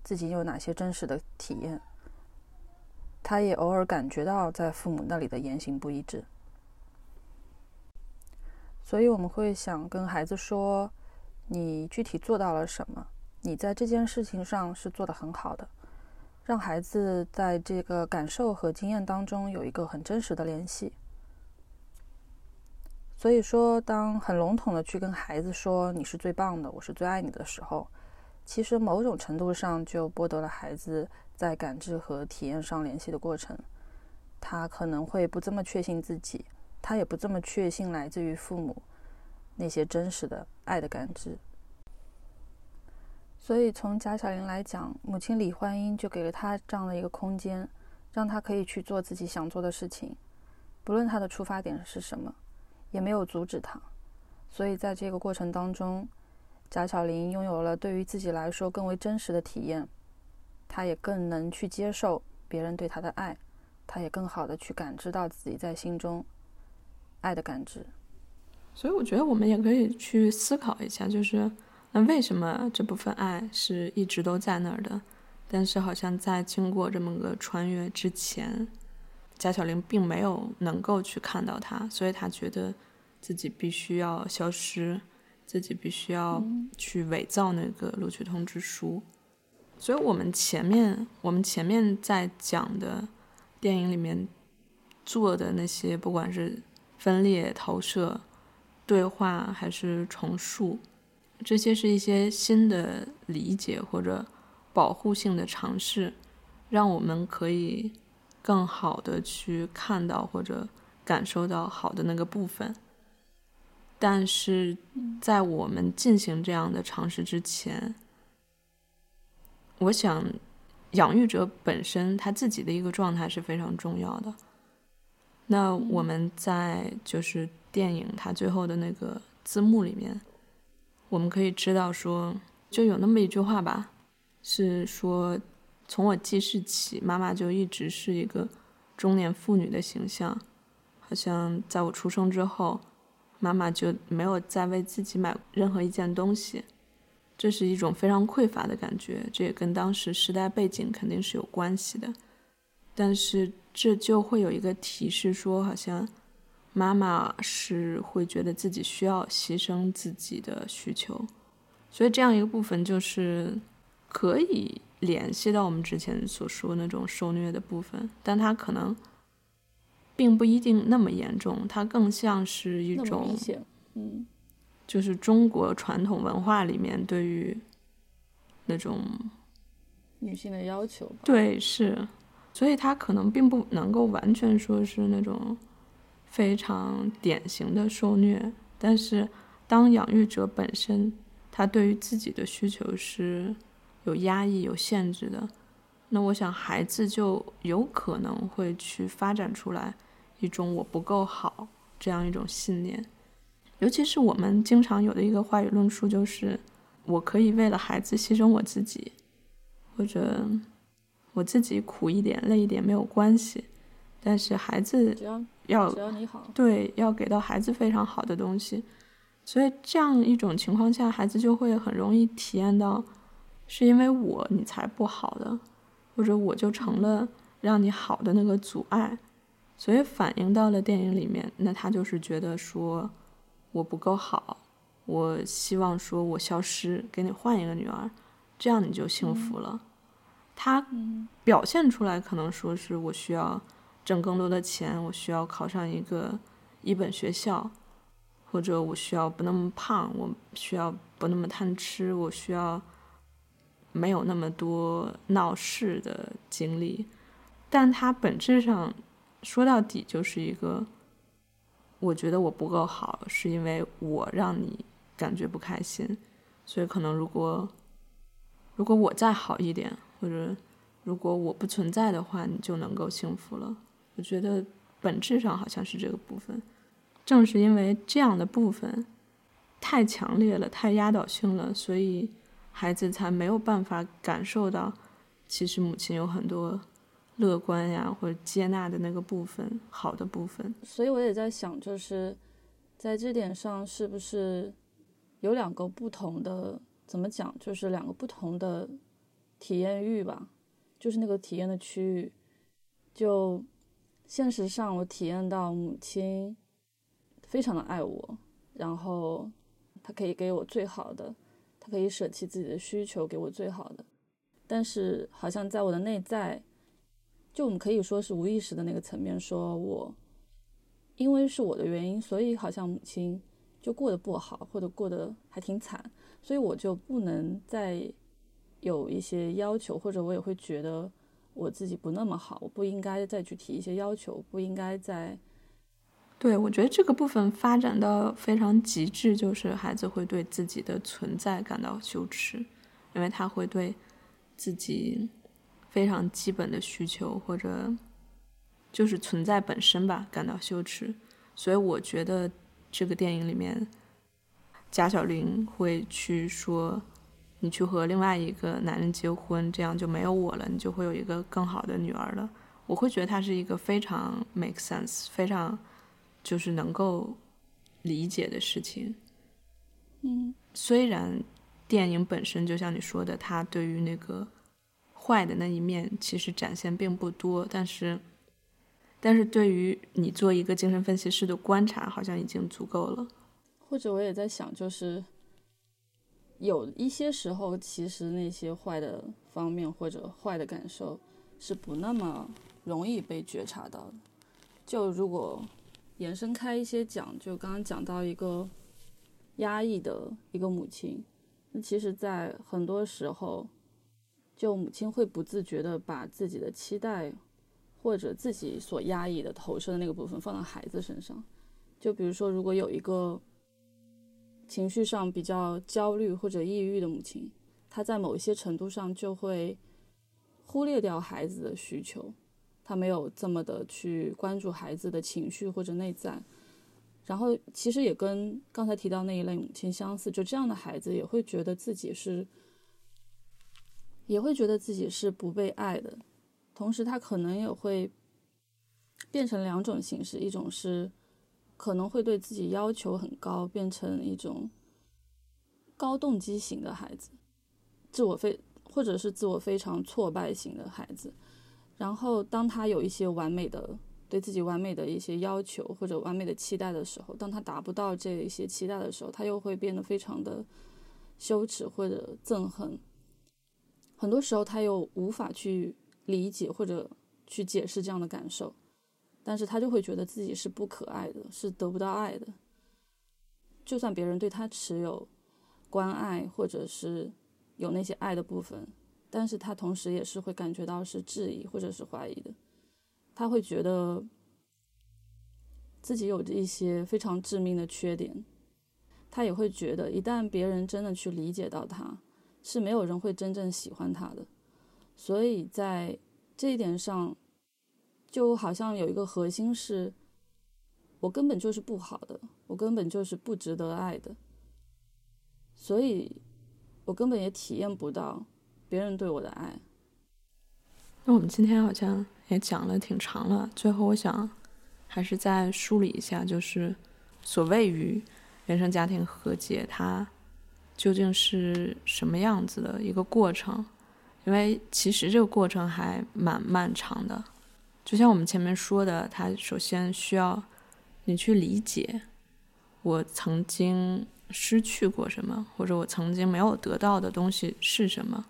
自己有哪些真实的体验。他也偶尔感觉到在父母那里的言行不一致，所以我们会想跟孩子说：“你具体做到了什么？你在这件事情上是做得很好的。”让孩子在这个感受和经验当中有一个很真实的联系。所以说，当很笼统的去跟孩子说“你是最棒的，我是最爱你”的时候，其实某种程度上就剥夺了孩子在感知和体验上联系的过程。他可能会不这么确信自己，他也不这么确信来自于父母那些真实的爱的感知。所以，从贾小玲来讲，母亲李焕英就给了她这样的一个空间，让她可以去做自己想做的事情，不论她的出发点是什么，也没有阻止她。所以，在这个过程当中，贾小玲拥有了对于自己来说更为真实的体验，她也更能去接受别人对她的爱，她也更好的去感知到自己在心中爱的感知。所以，我觉得我们也可以去思考一下，就是。那为什么这部分爱是一直都在那儿的？但是好像在经过这么个穿越之前，贾小玲并没有能够去看到他，所以他觉得自己必须要消失，自己必须要去伪造那个录取通知书。所以我们前面我们前面在讲的电影里面做的那些，不管是分裂、投射、对话还是重塑。这些是一些新的理解或者保护性的尝试，让我们可以更好的去看到或者感受到好的那个部分。但是在我们进行这样的尝试之前，我想养育者本身他自己的一个状态是非常重要的。那我们在就是电影它最后的那个字幕里面。我们可以知道，说就有那么一句话吧，是说，从我记事起，妈妈就一直是一个中年妇女的形象，好像在我出生之后，妈妈就没有再为自己买任何一件东西，这是一种非常匮乏的感觉，这也跟当时时代背景肯定是有关系的，但是这就会有一个提示说，好像。妈妈是会觉得自己需要牺牲自己的需求，所以这样一个部分就是可以联系到我们之前所说那种受虐的部分，但它可能并不一定那么严重，它更像是一种，嗯，就是中国传统文化里面对于那种女性的要求吧。对，是，所以它可能并不能够完全说是那种。非常典型的受虐，但是当养育者本身他对于自己的需求是有压抑、有限制的，那我想孩子就有可能会去发展出来一种我不够好这样一种信念。尤其是我们经常有的一个话语论述就是，我可以为了孩子牺牲我自己，或者我自己苦一点、累一点没有关系，但是孩子。要对，要给到孩子非常好的东西，所以这样一种情况下，孩子就会很容易体验到，是因为我你才不好的，或者我就成了让你好的那个阻碍，所以反映到了电影里面，那他就是觉得说我不够好，我希望说我消失，给你换一个女儿，这样你就幸福了。他表现出来可能说是我需要。挣更多的钱，我需要考上一个一本学校，或者我需要不那么胖，我需要不那么贪吃，我需要没有那么多闹事的经历。但它本质上说到底就是一个，我觉得我不够好，是因为我让你感觉不开心，所以可能如果如果我再好一点，或者如果我不存在的话，你就能够幸福了。我觉得本质上好像是这个部分。正是因为这样的部分太强烈了、太压倒性了，所以孩子才没有办法感受到，其实母亲有很多乐观呀或者接纳的那个部分、好的部分。所以我也在想，就是在这点上，是不是有两个不同的？怎么讲？就是两个不同的体验域吧，就是那个体验的区域。就现实上，我体验到母亲非常的爱我，然后她可以给我最好的，她可以舍弃自己的需求给我最好的。但是好像在我的内在，就我们可以说是无意识的那个层面，说我因为是我的原因，所以好像母亲就过得不好，或者过得还挺惨。所以我就不能再有一些要求，或者我也会觉得我自己不那么好，我不应该再去提一些要求，不应该再。对，我觉得这个部分发展到非常极致，就是孩子会对自己的存在感到羞耻，因为他会对自己非常基本的需求或者就是存在本身吧感到羞耻。所以我觉得这个电影里面。贾小玲会去说：“你去和另外一个男人结婚，这样就没有我了，你就会有一个更好的女儿了。”我会觉得他是一个非常 make sense、非常就是能够理解的事情。嗯，虽然电影本身就像你说的，他对于那个坏的那一面其实展现并不多，但是，但是对于你做一个精神分析师的观察，好像已经足够了。或者我也在想，就是有一些时候，其实那些坏的方面或者坏的感受是不那么容易被觉察到的。就如果延伸开一些讲，就刚刚讲到一个压抑的一个母亲，那其实，在很多时候，就母亲会不自觉的把自己的期待或者自己所压抑的投射的那个部分放到孩子身上。就比如说，如果有一个情绪上比较焦虑或者抑郁的母亲，她在某一些程度上就会忽略掉孩子的需求，她没有这么的去关注孩子的情绪或者内在。然后其实也跟刚才提到那一类母亲相似，就这样的孩子也会觉得自己是，也会觉得自己是不被爱的。同时，他可能也会变成两种形式，一种是。可能会对自己要求很高，变成一种高动机型的孩子，自我非或者是自我非常挫败型的孩子。然后，当他有一些完美的对自己完美的一些要求或者完美的期待的时候，当他达不到这一些期待的时候，他又会变得非常的羞耻或者憎恨。很多时候，他又无法去理解或者去解释这样的感受。但是他就会觉得自己是不可爱的，是得不到爱的。就算别人对他持有关爱，或者是有那些爱的部分，但是他同时也是会感觉到是质疑或者是怀疑的。他会觉得自己有着一些非常致命的缺点，他也会觉得一旦别人真的去理解到他，是没有人会真正喜欢他的。所以在这一点上。就好像有一个核心是，我根本就是不好的，我根本就是不值得爱的，所以，我根本也体验不到别人对我的爱。那我们今天好像也讲了挺长了，最后我想还是再梳理一下，就是所谓于原生家庭和解，它究竟是什么样子的一个过程？因为其实这个过程还蛮漫长的。就像我们前面说的，他首先需要你去理解我曾经失去过什么，或者我曾经没有得到的东西是什么，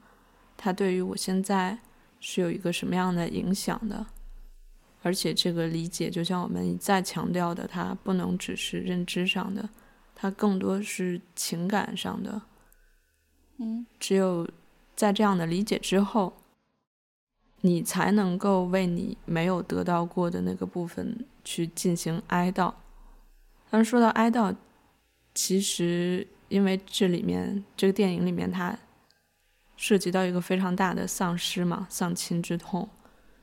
它对于我现在是有一个什么样的影响的。而且这个理解，就像我们一再强调的，它不能只是认知上的，它更多是情感上的。嗯，只有在这样的理解之后。你才能够为你没有得到过的那个部分去进行哀悼。但是说到哀悼，其实因为这里面这个电影里面它涉及到一个非常大的丧失嘛，丧亲之痛，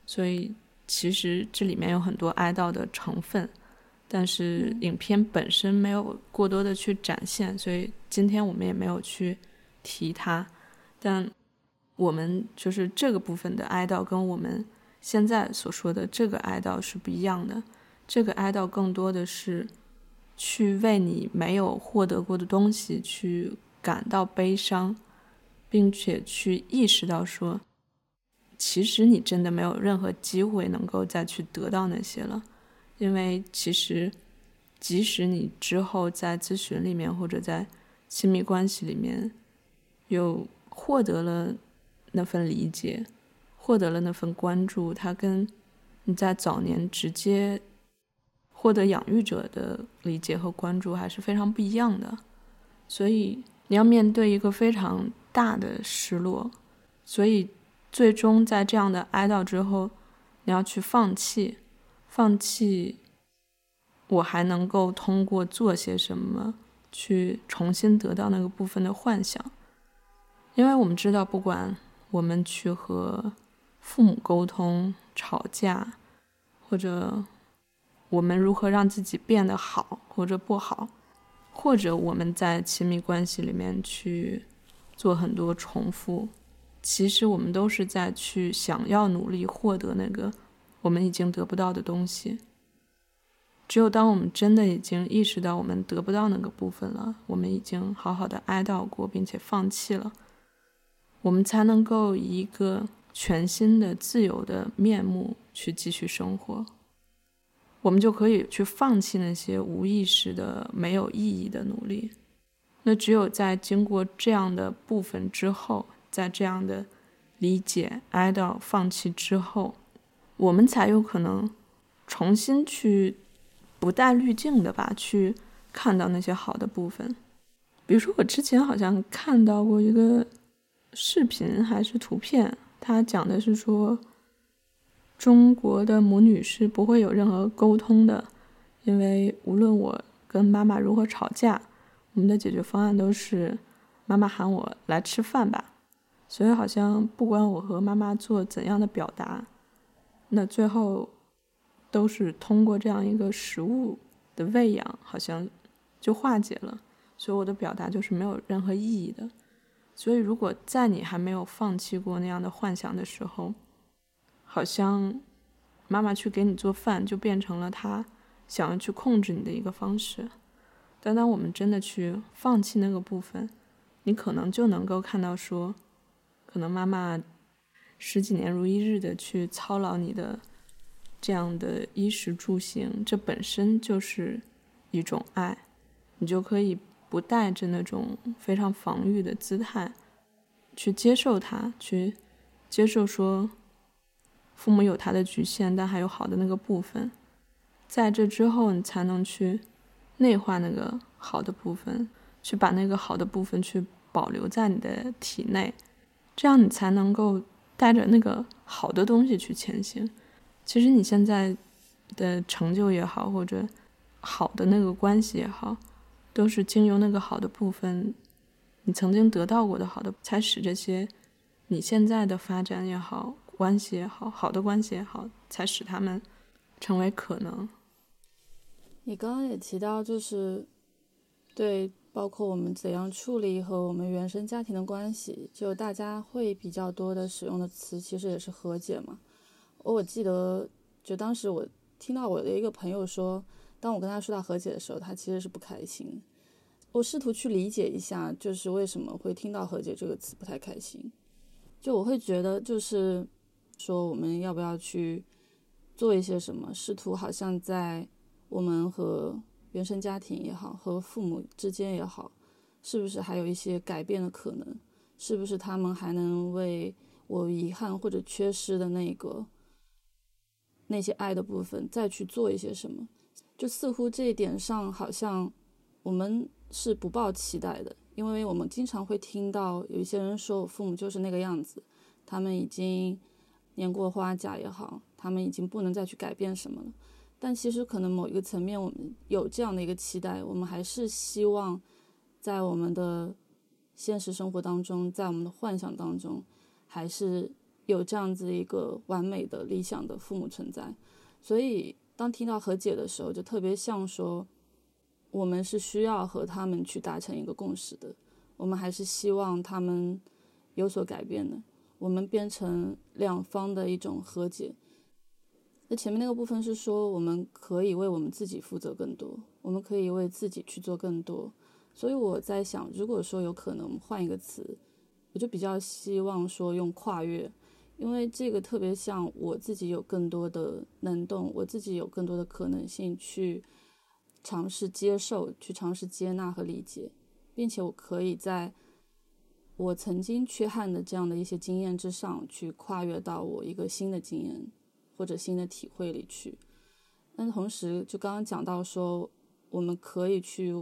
所以其实这里面有很多哀悼的成分，但是影片本身没有过多的去展现，所以今天我们也没有去提它。但我们就是这个部分的哀悼，跟我们现在所说的这个哀悼是不一样的。这个哀悼更多的是去为你没有获得过的东西去感到悲伤，并且去意识到说，其实你真的没有任何机会能够再去得到那些了，因为其实即使你之后在咨询里面或者在亲密关系里面有获得了。那份理解，获得了那份关注，它跟你在早年直接获得养育者的理解和关注还是非常不一样的。所以你要面对一个非常大的失落，所以最终在这样的哀悼之后，你要去放弃，放弃我还能够通过做些什么去重新得到那个部分的幻想，因为我们知道，不管。我们去和父母沟通、吵架，或者我们如何让自己变得好或者不好，或者我们在亲密关系里面去做很多重复，其实我们都是在去想要努力获得那个我们已经得不到的东西。只有当我们真的已经意识到我们得不到那个部分了，我们已经好好的哀悼过，并且放弃了。我们才能够以一个全新的、自由的面目去继续生活。我们就可以去放弃那些无意识的、没有意义的努力。那只有在经过这样的部分之后，在这样的理解、哀悼、放弃之后，我们才有可能重新去不带滤镜的吧，去看到那些好的部分。比如说，我之前好像看到过一个。视频还是图片？他讲的是说，中国的母女是不会有任何沟通的，因为无论我跟妈妈如何吵架，我们的解决方案都是妈妈喊我来吃饭吧。所以好像不管我和妈妈做怎样的表达，那最后都是通过这样一个食物的喂养，好像就化解了。所以我的表达就是没有任何意义的。所以，如果在你还没有放弃过那样的幻想的时候，好像妈妈去给你做饭就变成了她想要去控制你的一个方式。但当我们真的去放弃那个部分，你可能就能够看到说，可能妈妈十几年如一日的去操劳你的这样的衣食住行，这本身就是一种爱，你就可以。不带着那种非常防御的姿态去接受它，去接受说父母有他的局限，但还有好的那个部分。在这之后，你才能去内化那个好的部分，去把那个好的部分去保留在你的体内，这样你才能够带着那个好的东西去前行。其实你现在的成就也好，或者好的那个关系也好。都是经由那个好的部分，你曾经得到过的好的，才使这些你现在的发展也好，关系也好，好的关系也好，才使他们成为可能。你刚刚也提到，就是对，包括我们怎样处理和我们原生家庭的关系，就大家会比较多的使用的词，其实也是和解嘛。我记得，就当时我听到我的一个朋友说。当我跟他说到和解的时候，他其实是不开心。我试图去理解一下，就是为什么会听到和解这个词不太开心。就我会觉得，就是说我们要不要去做一些什么，试图好像在我们和原生家庭也好，和父母之间也好，是不是还有一些改变的可能？是不是他们还能为我遗憾或者缺失的那个那些爱的部分再去做一些什么？就似乎这一点上，好像我们是不抱期待的，因为我们经常会听到有一些人说，我父母就是那个样子，他们已经年过花甲也好，他们已经不能再去改变什么了。但其实可能某一个层面，我们有这样的一个期待，我们还是希望在我们的现实生活当中，在我们的幻想当中，还是有这样子一个完美的理想的父母存在，所以当听到和解的时候，就特别像说，我们是需要和他们去达成一个共识的，我们还是希望他们有所改变的，我们变成两方的一种和解。那前面那个部分是说，我们可以为我们自己负责更多，我们可以为自己去做更多。所以我在想，如果说有可能换一个词，我就比较希望说用跨越，因为这个特别像我自己有更多的能动，我自己有更多的可能性去尝试接受、去尝试接纳和理解，并且我可以在我曾经缺憾的这样的一些经验之上去跨越到我一个新的经验。或者新的体会里去，但同时就刚刚讲到说，我们可以去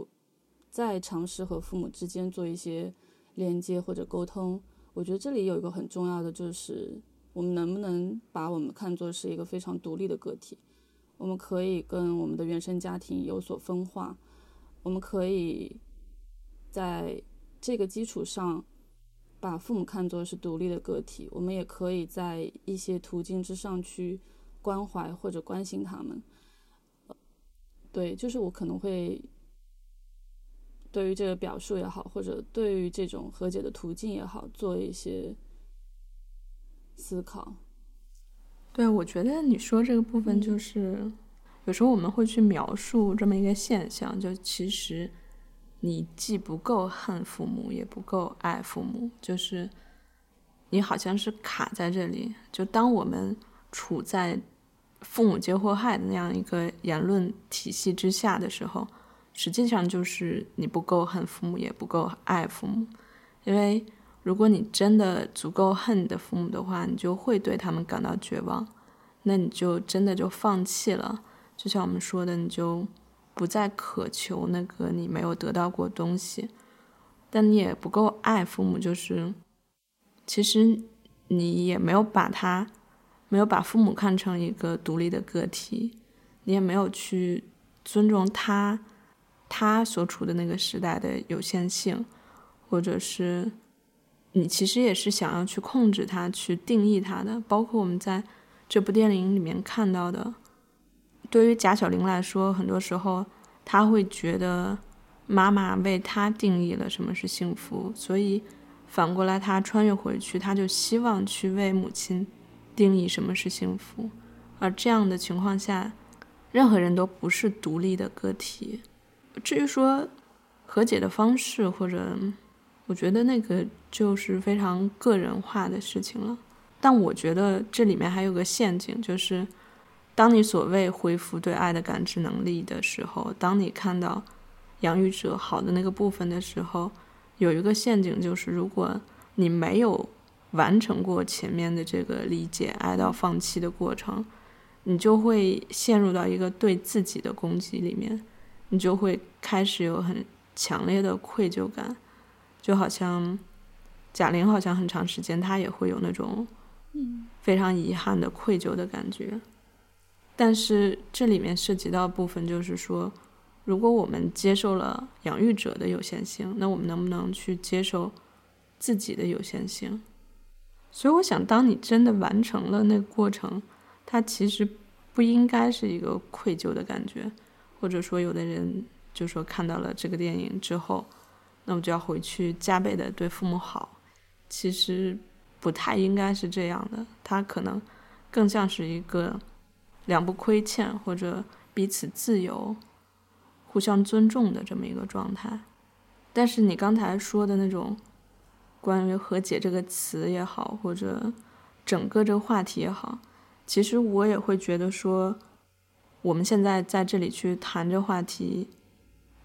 再尝试和父母之间做一些连接或者沟通。我觉得这里有一个很重要的就是，我们能不能把我们看作是一个非常独立的个体？我们可以跟我们的原生家庭有所分化，我们可以在这个基础上。把父母看作是独立的个体，我们也可以在一些途径之上去关怀或者关心他们。对，就是我可能会对于这个表述也好，或者对于这种和解的途径也好，做一些思考。对，我觉得你说这个部分就是，有时候我们会去描述这么一个现象，就其实。你既不够恨父母，也不够爱父母，就是你好像是卡在这里。就当我们处在父母皆祸害的那样一个言论体系之下的时候，实际上就是你不够恨父母，也不够爱父母。因为如果你真的足够恨你的父母的话，你就会对他们感到绝望，那你就真的就放弃了。就像我们说的，你就。不再渴求那个你没有得到过东西，但你也不够爱父母，就是其实你也没有把他没有把父母看成一个独立的个体，你也没有去尊重他他所处的那个时代的有限性，或者是你其实也是想要去控制他、去定义他的，包括我们在这部电影里面看到的。对于贾小玲来说，很多时候她会觉得妈妈为她定义了什么是幸福，所以反过来她穿越回去，她就希望去为母亲定义什么是幸福。而这样的情况下，任何人都不是独立的个体。至于说和解的方式，或者我觉得那个就是非常个人化的事情了。但我觉得这里面还有个陷阱，就是。当你所谓恢复对爱的感知能力的时候，当你看到养育者好的那个部分的时候，有一个陷阱就是，如果你没有完成过前面的这个理解爱到放弃的过程，你就会陷入到一个对自己的攻击里面，你就会开始有很强烈的愧疚感，就好像贾玲好像很长时间她也会有那种非常遗憾的愧疚的感觉。但是这里面涉及到部分，就是说，如果我们接受了养育者的有限性，那我们能不能去接受自己的有限性？所以，我想，当你真的完成了那个过程，它其实不应该是一个愧疚的感觉，或者说，有的人就说看到了这个电影之后，那我就要回去加倍的对父母好。其实不太应该是这样的，它可能更像是一个。两不亏欠，或者彼此自由、互相尊重的这么一个状态。但是你刚才说的那种关于和解这个词也好，或者整个这个话题也好，其实我也会觉得说，我们现在在这里去谈这话题，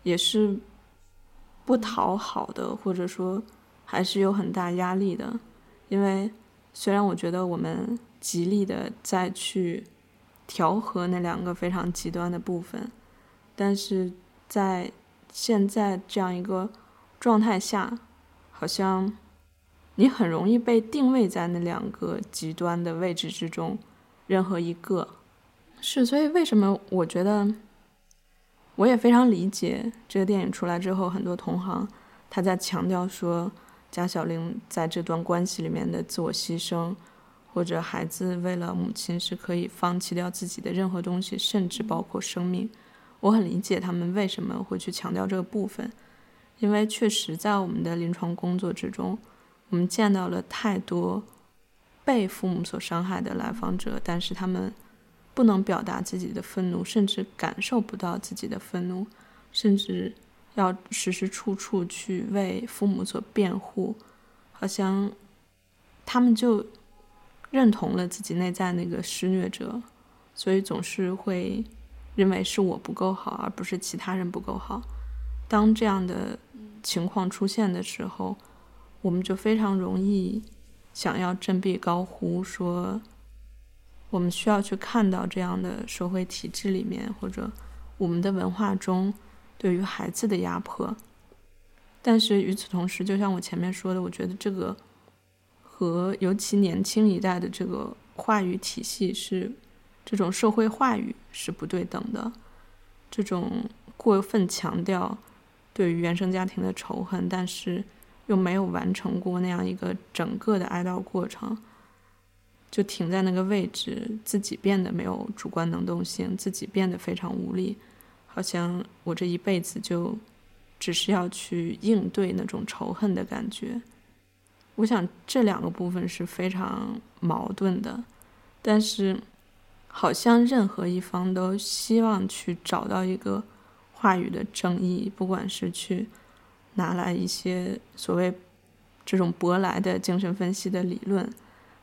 也是不讨好的，或者说还是有很大压力的。因为虽然我觉得我们极力的再去。调和那两个非常极端的部分，但是在现在这样一个状态下，好像你很容易被定位在那两个极端的位置之中，任何一个。是，所以为什么我觉得我也非常理解这个电影出来之后，很多同行他在强调说贾小玲在这段关系里面的自我牺牲，或者孩子为了母亲是可以放弃掉自己的任何东西，甚至包括生命。我很理解他们为什么会去强调这个部分，因为确实在我们的临床工作之中，我们见到了太多被父母所伤害的来访者，但是他们不能表达自己的愤怒，甚至感受不到自己的愤怒，甚至要时时处处去为父母所辩护，好像他们就。认同了自己内在那个施虐者，所以总是会认为是我不够好，而不是其他人不够好。当这样的情况出现的时候，我们就非常容易想要振臂高呼，说我们需要去看到这样的社会体制里面，或者我们的文化中对于孩子的压迫。但是与此同时，就像我前面说的，我觉得这个。和尤其年轻一代的这个话语体系是，这种社会话语是不对等的，这种过分强调对于原生家庭的仇恨，但是又没有完成过那样一个整个的哀悼过程，就停在那个位置，自己变得没有主观能动性，自己变得非常无力，好像我这一辈子就只是要去应对那种仇恨的感觉。我想这两个部分是非常矛盾的，但是好像任何一方都希望去找到一个话语的正义，不管是去拿来一些所谓这种舶来的精神分析的理论，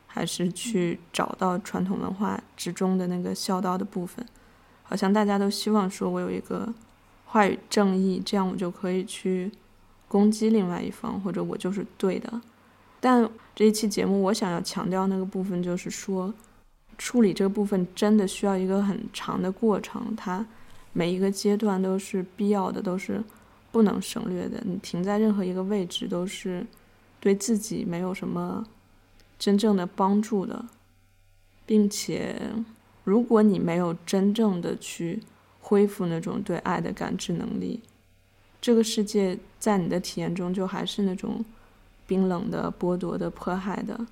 还是去找到传统文化之中的那个孝道的部分，好像大家都希望说我有一个话语正义，这样我就可以去攻击另外一方，或者我就是对的。但这一期节目，我想要强调那个部分，就是说，处理这个部分真的需要一个很长的过程，它每一个阶段都是必要的，都是不能省略的。你停在任何一个位置，都是对自己没有什么真正的帮助的，并且，如果你没有真正的去恢复那种对爱的感知能力，这个世界在你的体验中就还是那种。冰冷的、剥夺的、迫害的，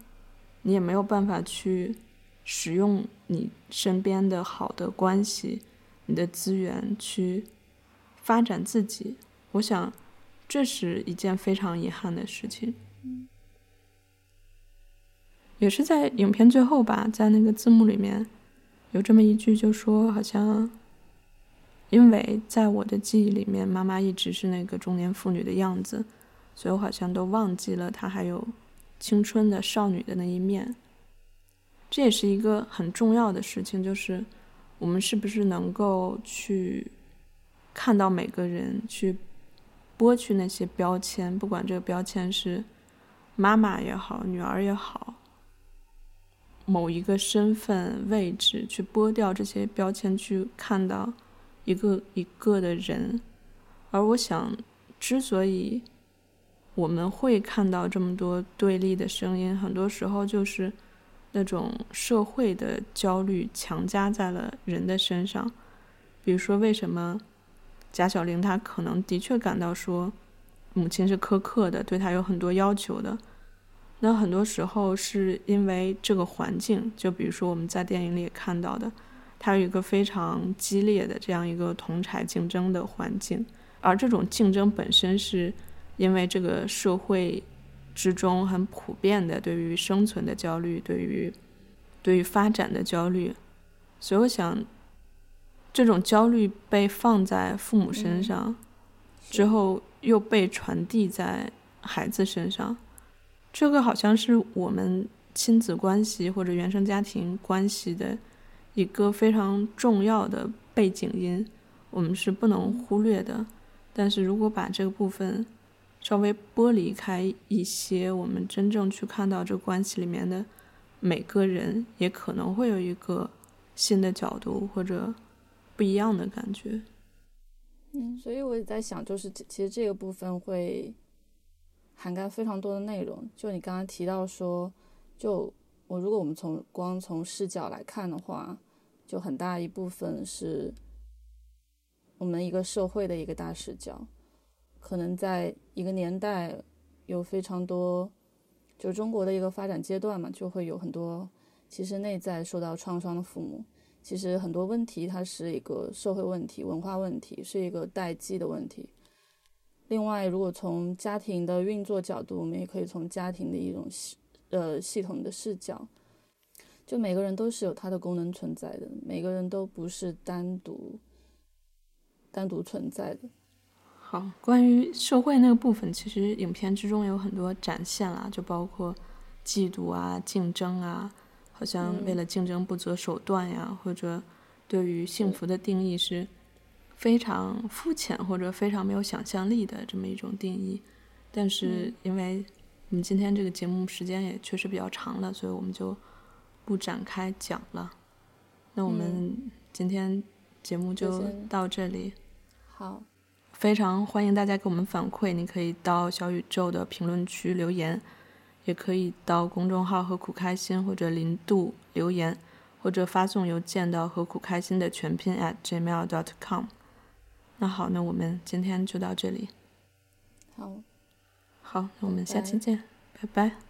你也没有办法去使用你身边的好的关系、你的资源去发展自己。我想，这是一件非常遗憾的事情。也是在影片最后吧，在那个字幕里面有这么一句，就说好像因为在我的记忆里面，妈妈一直是那个中年妇女的样子。所以我好像都忘记了她还有青春的少女的那一面。这也是一个很重要的事情，就是我们是不是能够去看到每个人，去剥去那些标签，不管这个标签是妈妈也好，女儿也好，某一个身份位置，去剥掉这些标签，去看到一个一个的人。而我想，之所以我们会看到这么多对立的声音，很多时候就是那种社会的焦虑强加在了人的身上。比如说，为什么贾小玲她可能的确感到说母亲是苛刻的，对她有很多要求的？那很多时候是因为这个环境，就比如说我们在电影里看到的，它有一个非常激烈的这样一个同柴竞争的环境，而这种竞争本身是。因为这个社会之中很普遍的对于生存的焦虑，对于对于发展的焦虑，所以我想，这种焦虑被放在父母身上之后，又被传递在孩子身上，这个好像是我们亲子关系或者原生家庭关系的一个非常重要的背景音，我们是不能忽略的。但是如果把这个部分，稍微剥离开一些，我们真正去看到这关系里面的每个人，也可能会有一个新的角度或者不一样的感觉。嗯，所以我也在想，就是其实这个部分会涵盖非常多的内容。就你刚刚提到说，就我如果我们从光从视角来看的话，就很大一部分是我们一个社会的一个大视角。可能在一个年代，有非常多，就中国的一个发展阶段嘛，就会有很多其实内在受到创伤的父母。其实很多问题它是一个社会问题、文化问题，是一个代际的问题。另外，如果从家庭的运作角度，我们也可以从家庭的一种系呃系统的视角，就每个人都是有它的功能存在的，每个人都不是单独单独存在的。好，关于社会那个部分，其实影片之中有很多展现啦，就包括嫉妒啊、竞争啊。好像为了竞争不择手段呀，或者对于幸福的定义是非常肤浅或者非常没有想象力的这么一种定义。但是因为我们今天这个节目时间也确实比较长了，所以我们就不展开讲了。那我们今天节目就到这里。好，非常欢迎大家给我们反馈，你可以到小宇宙的评论区留言。也可以到公众号“何苦开心”或者零度留言，或者发送邮件到“何苦开心”的全拼 at gmail.com。那好，那我们今天就到这里。好，好，那我们下期见，拜拜。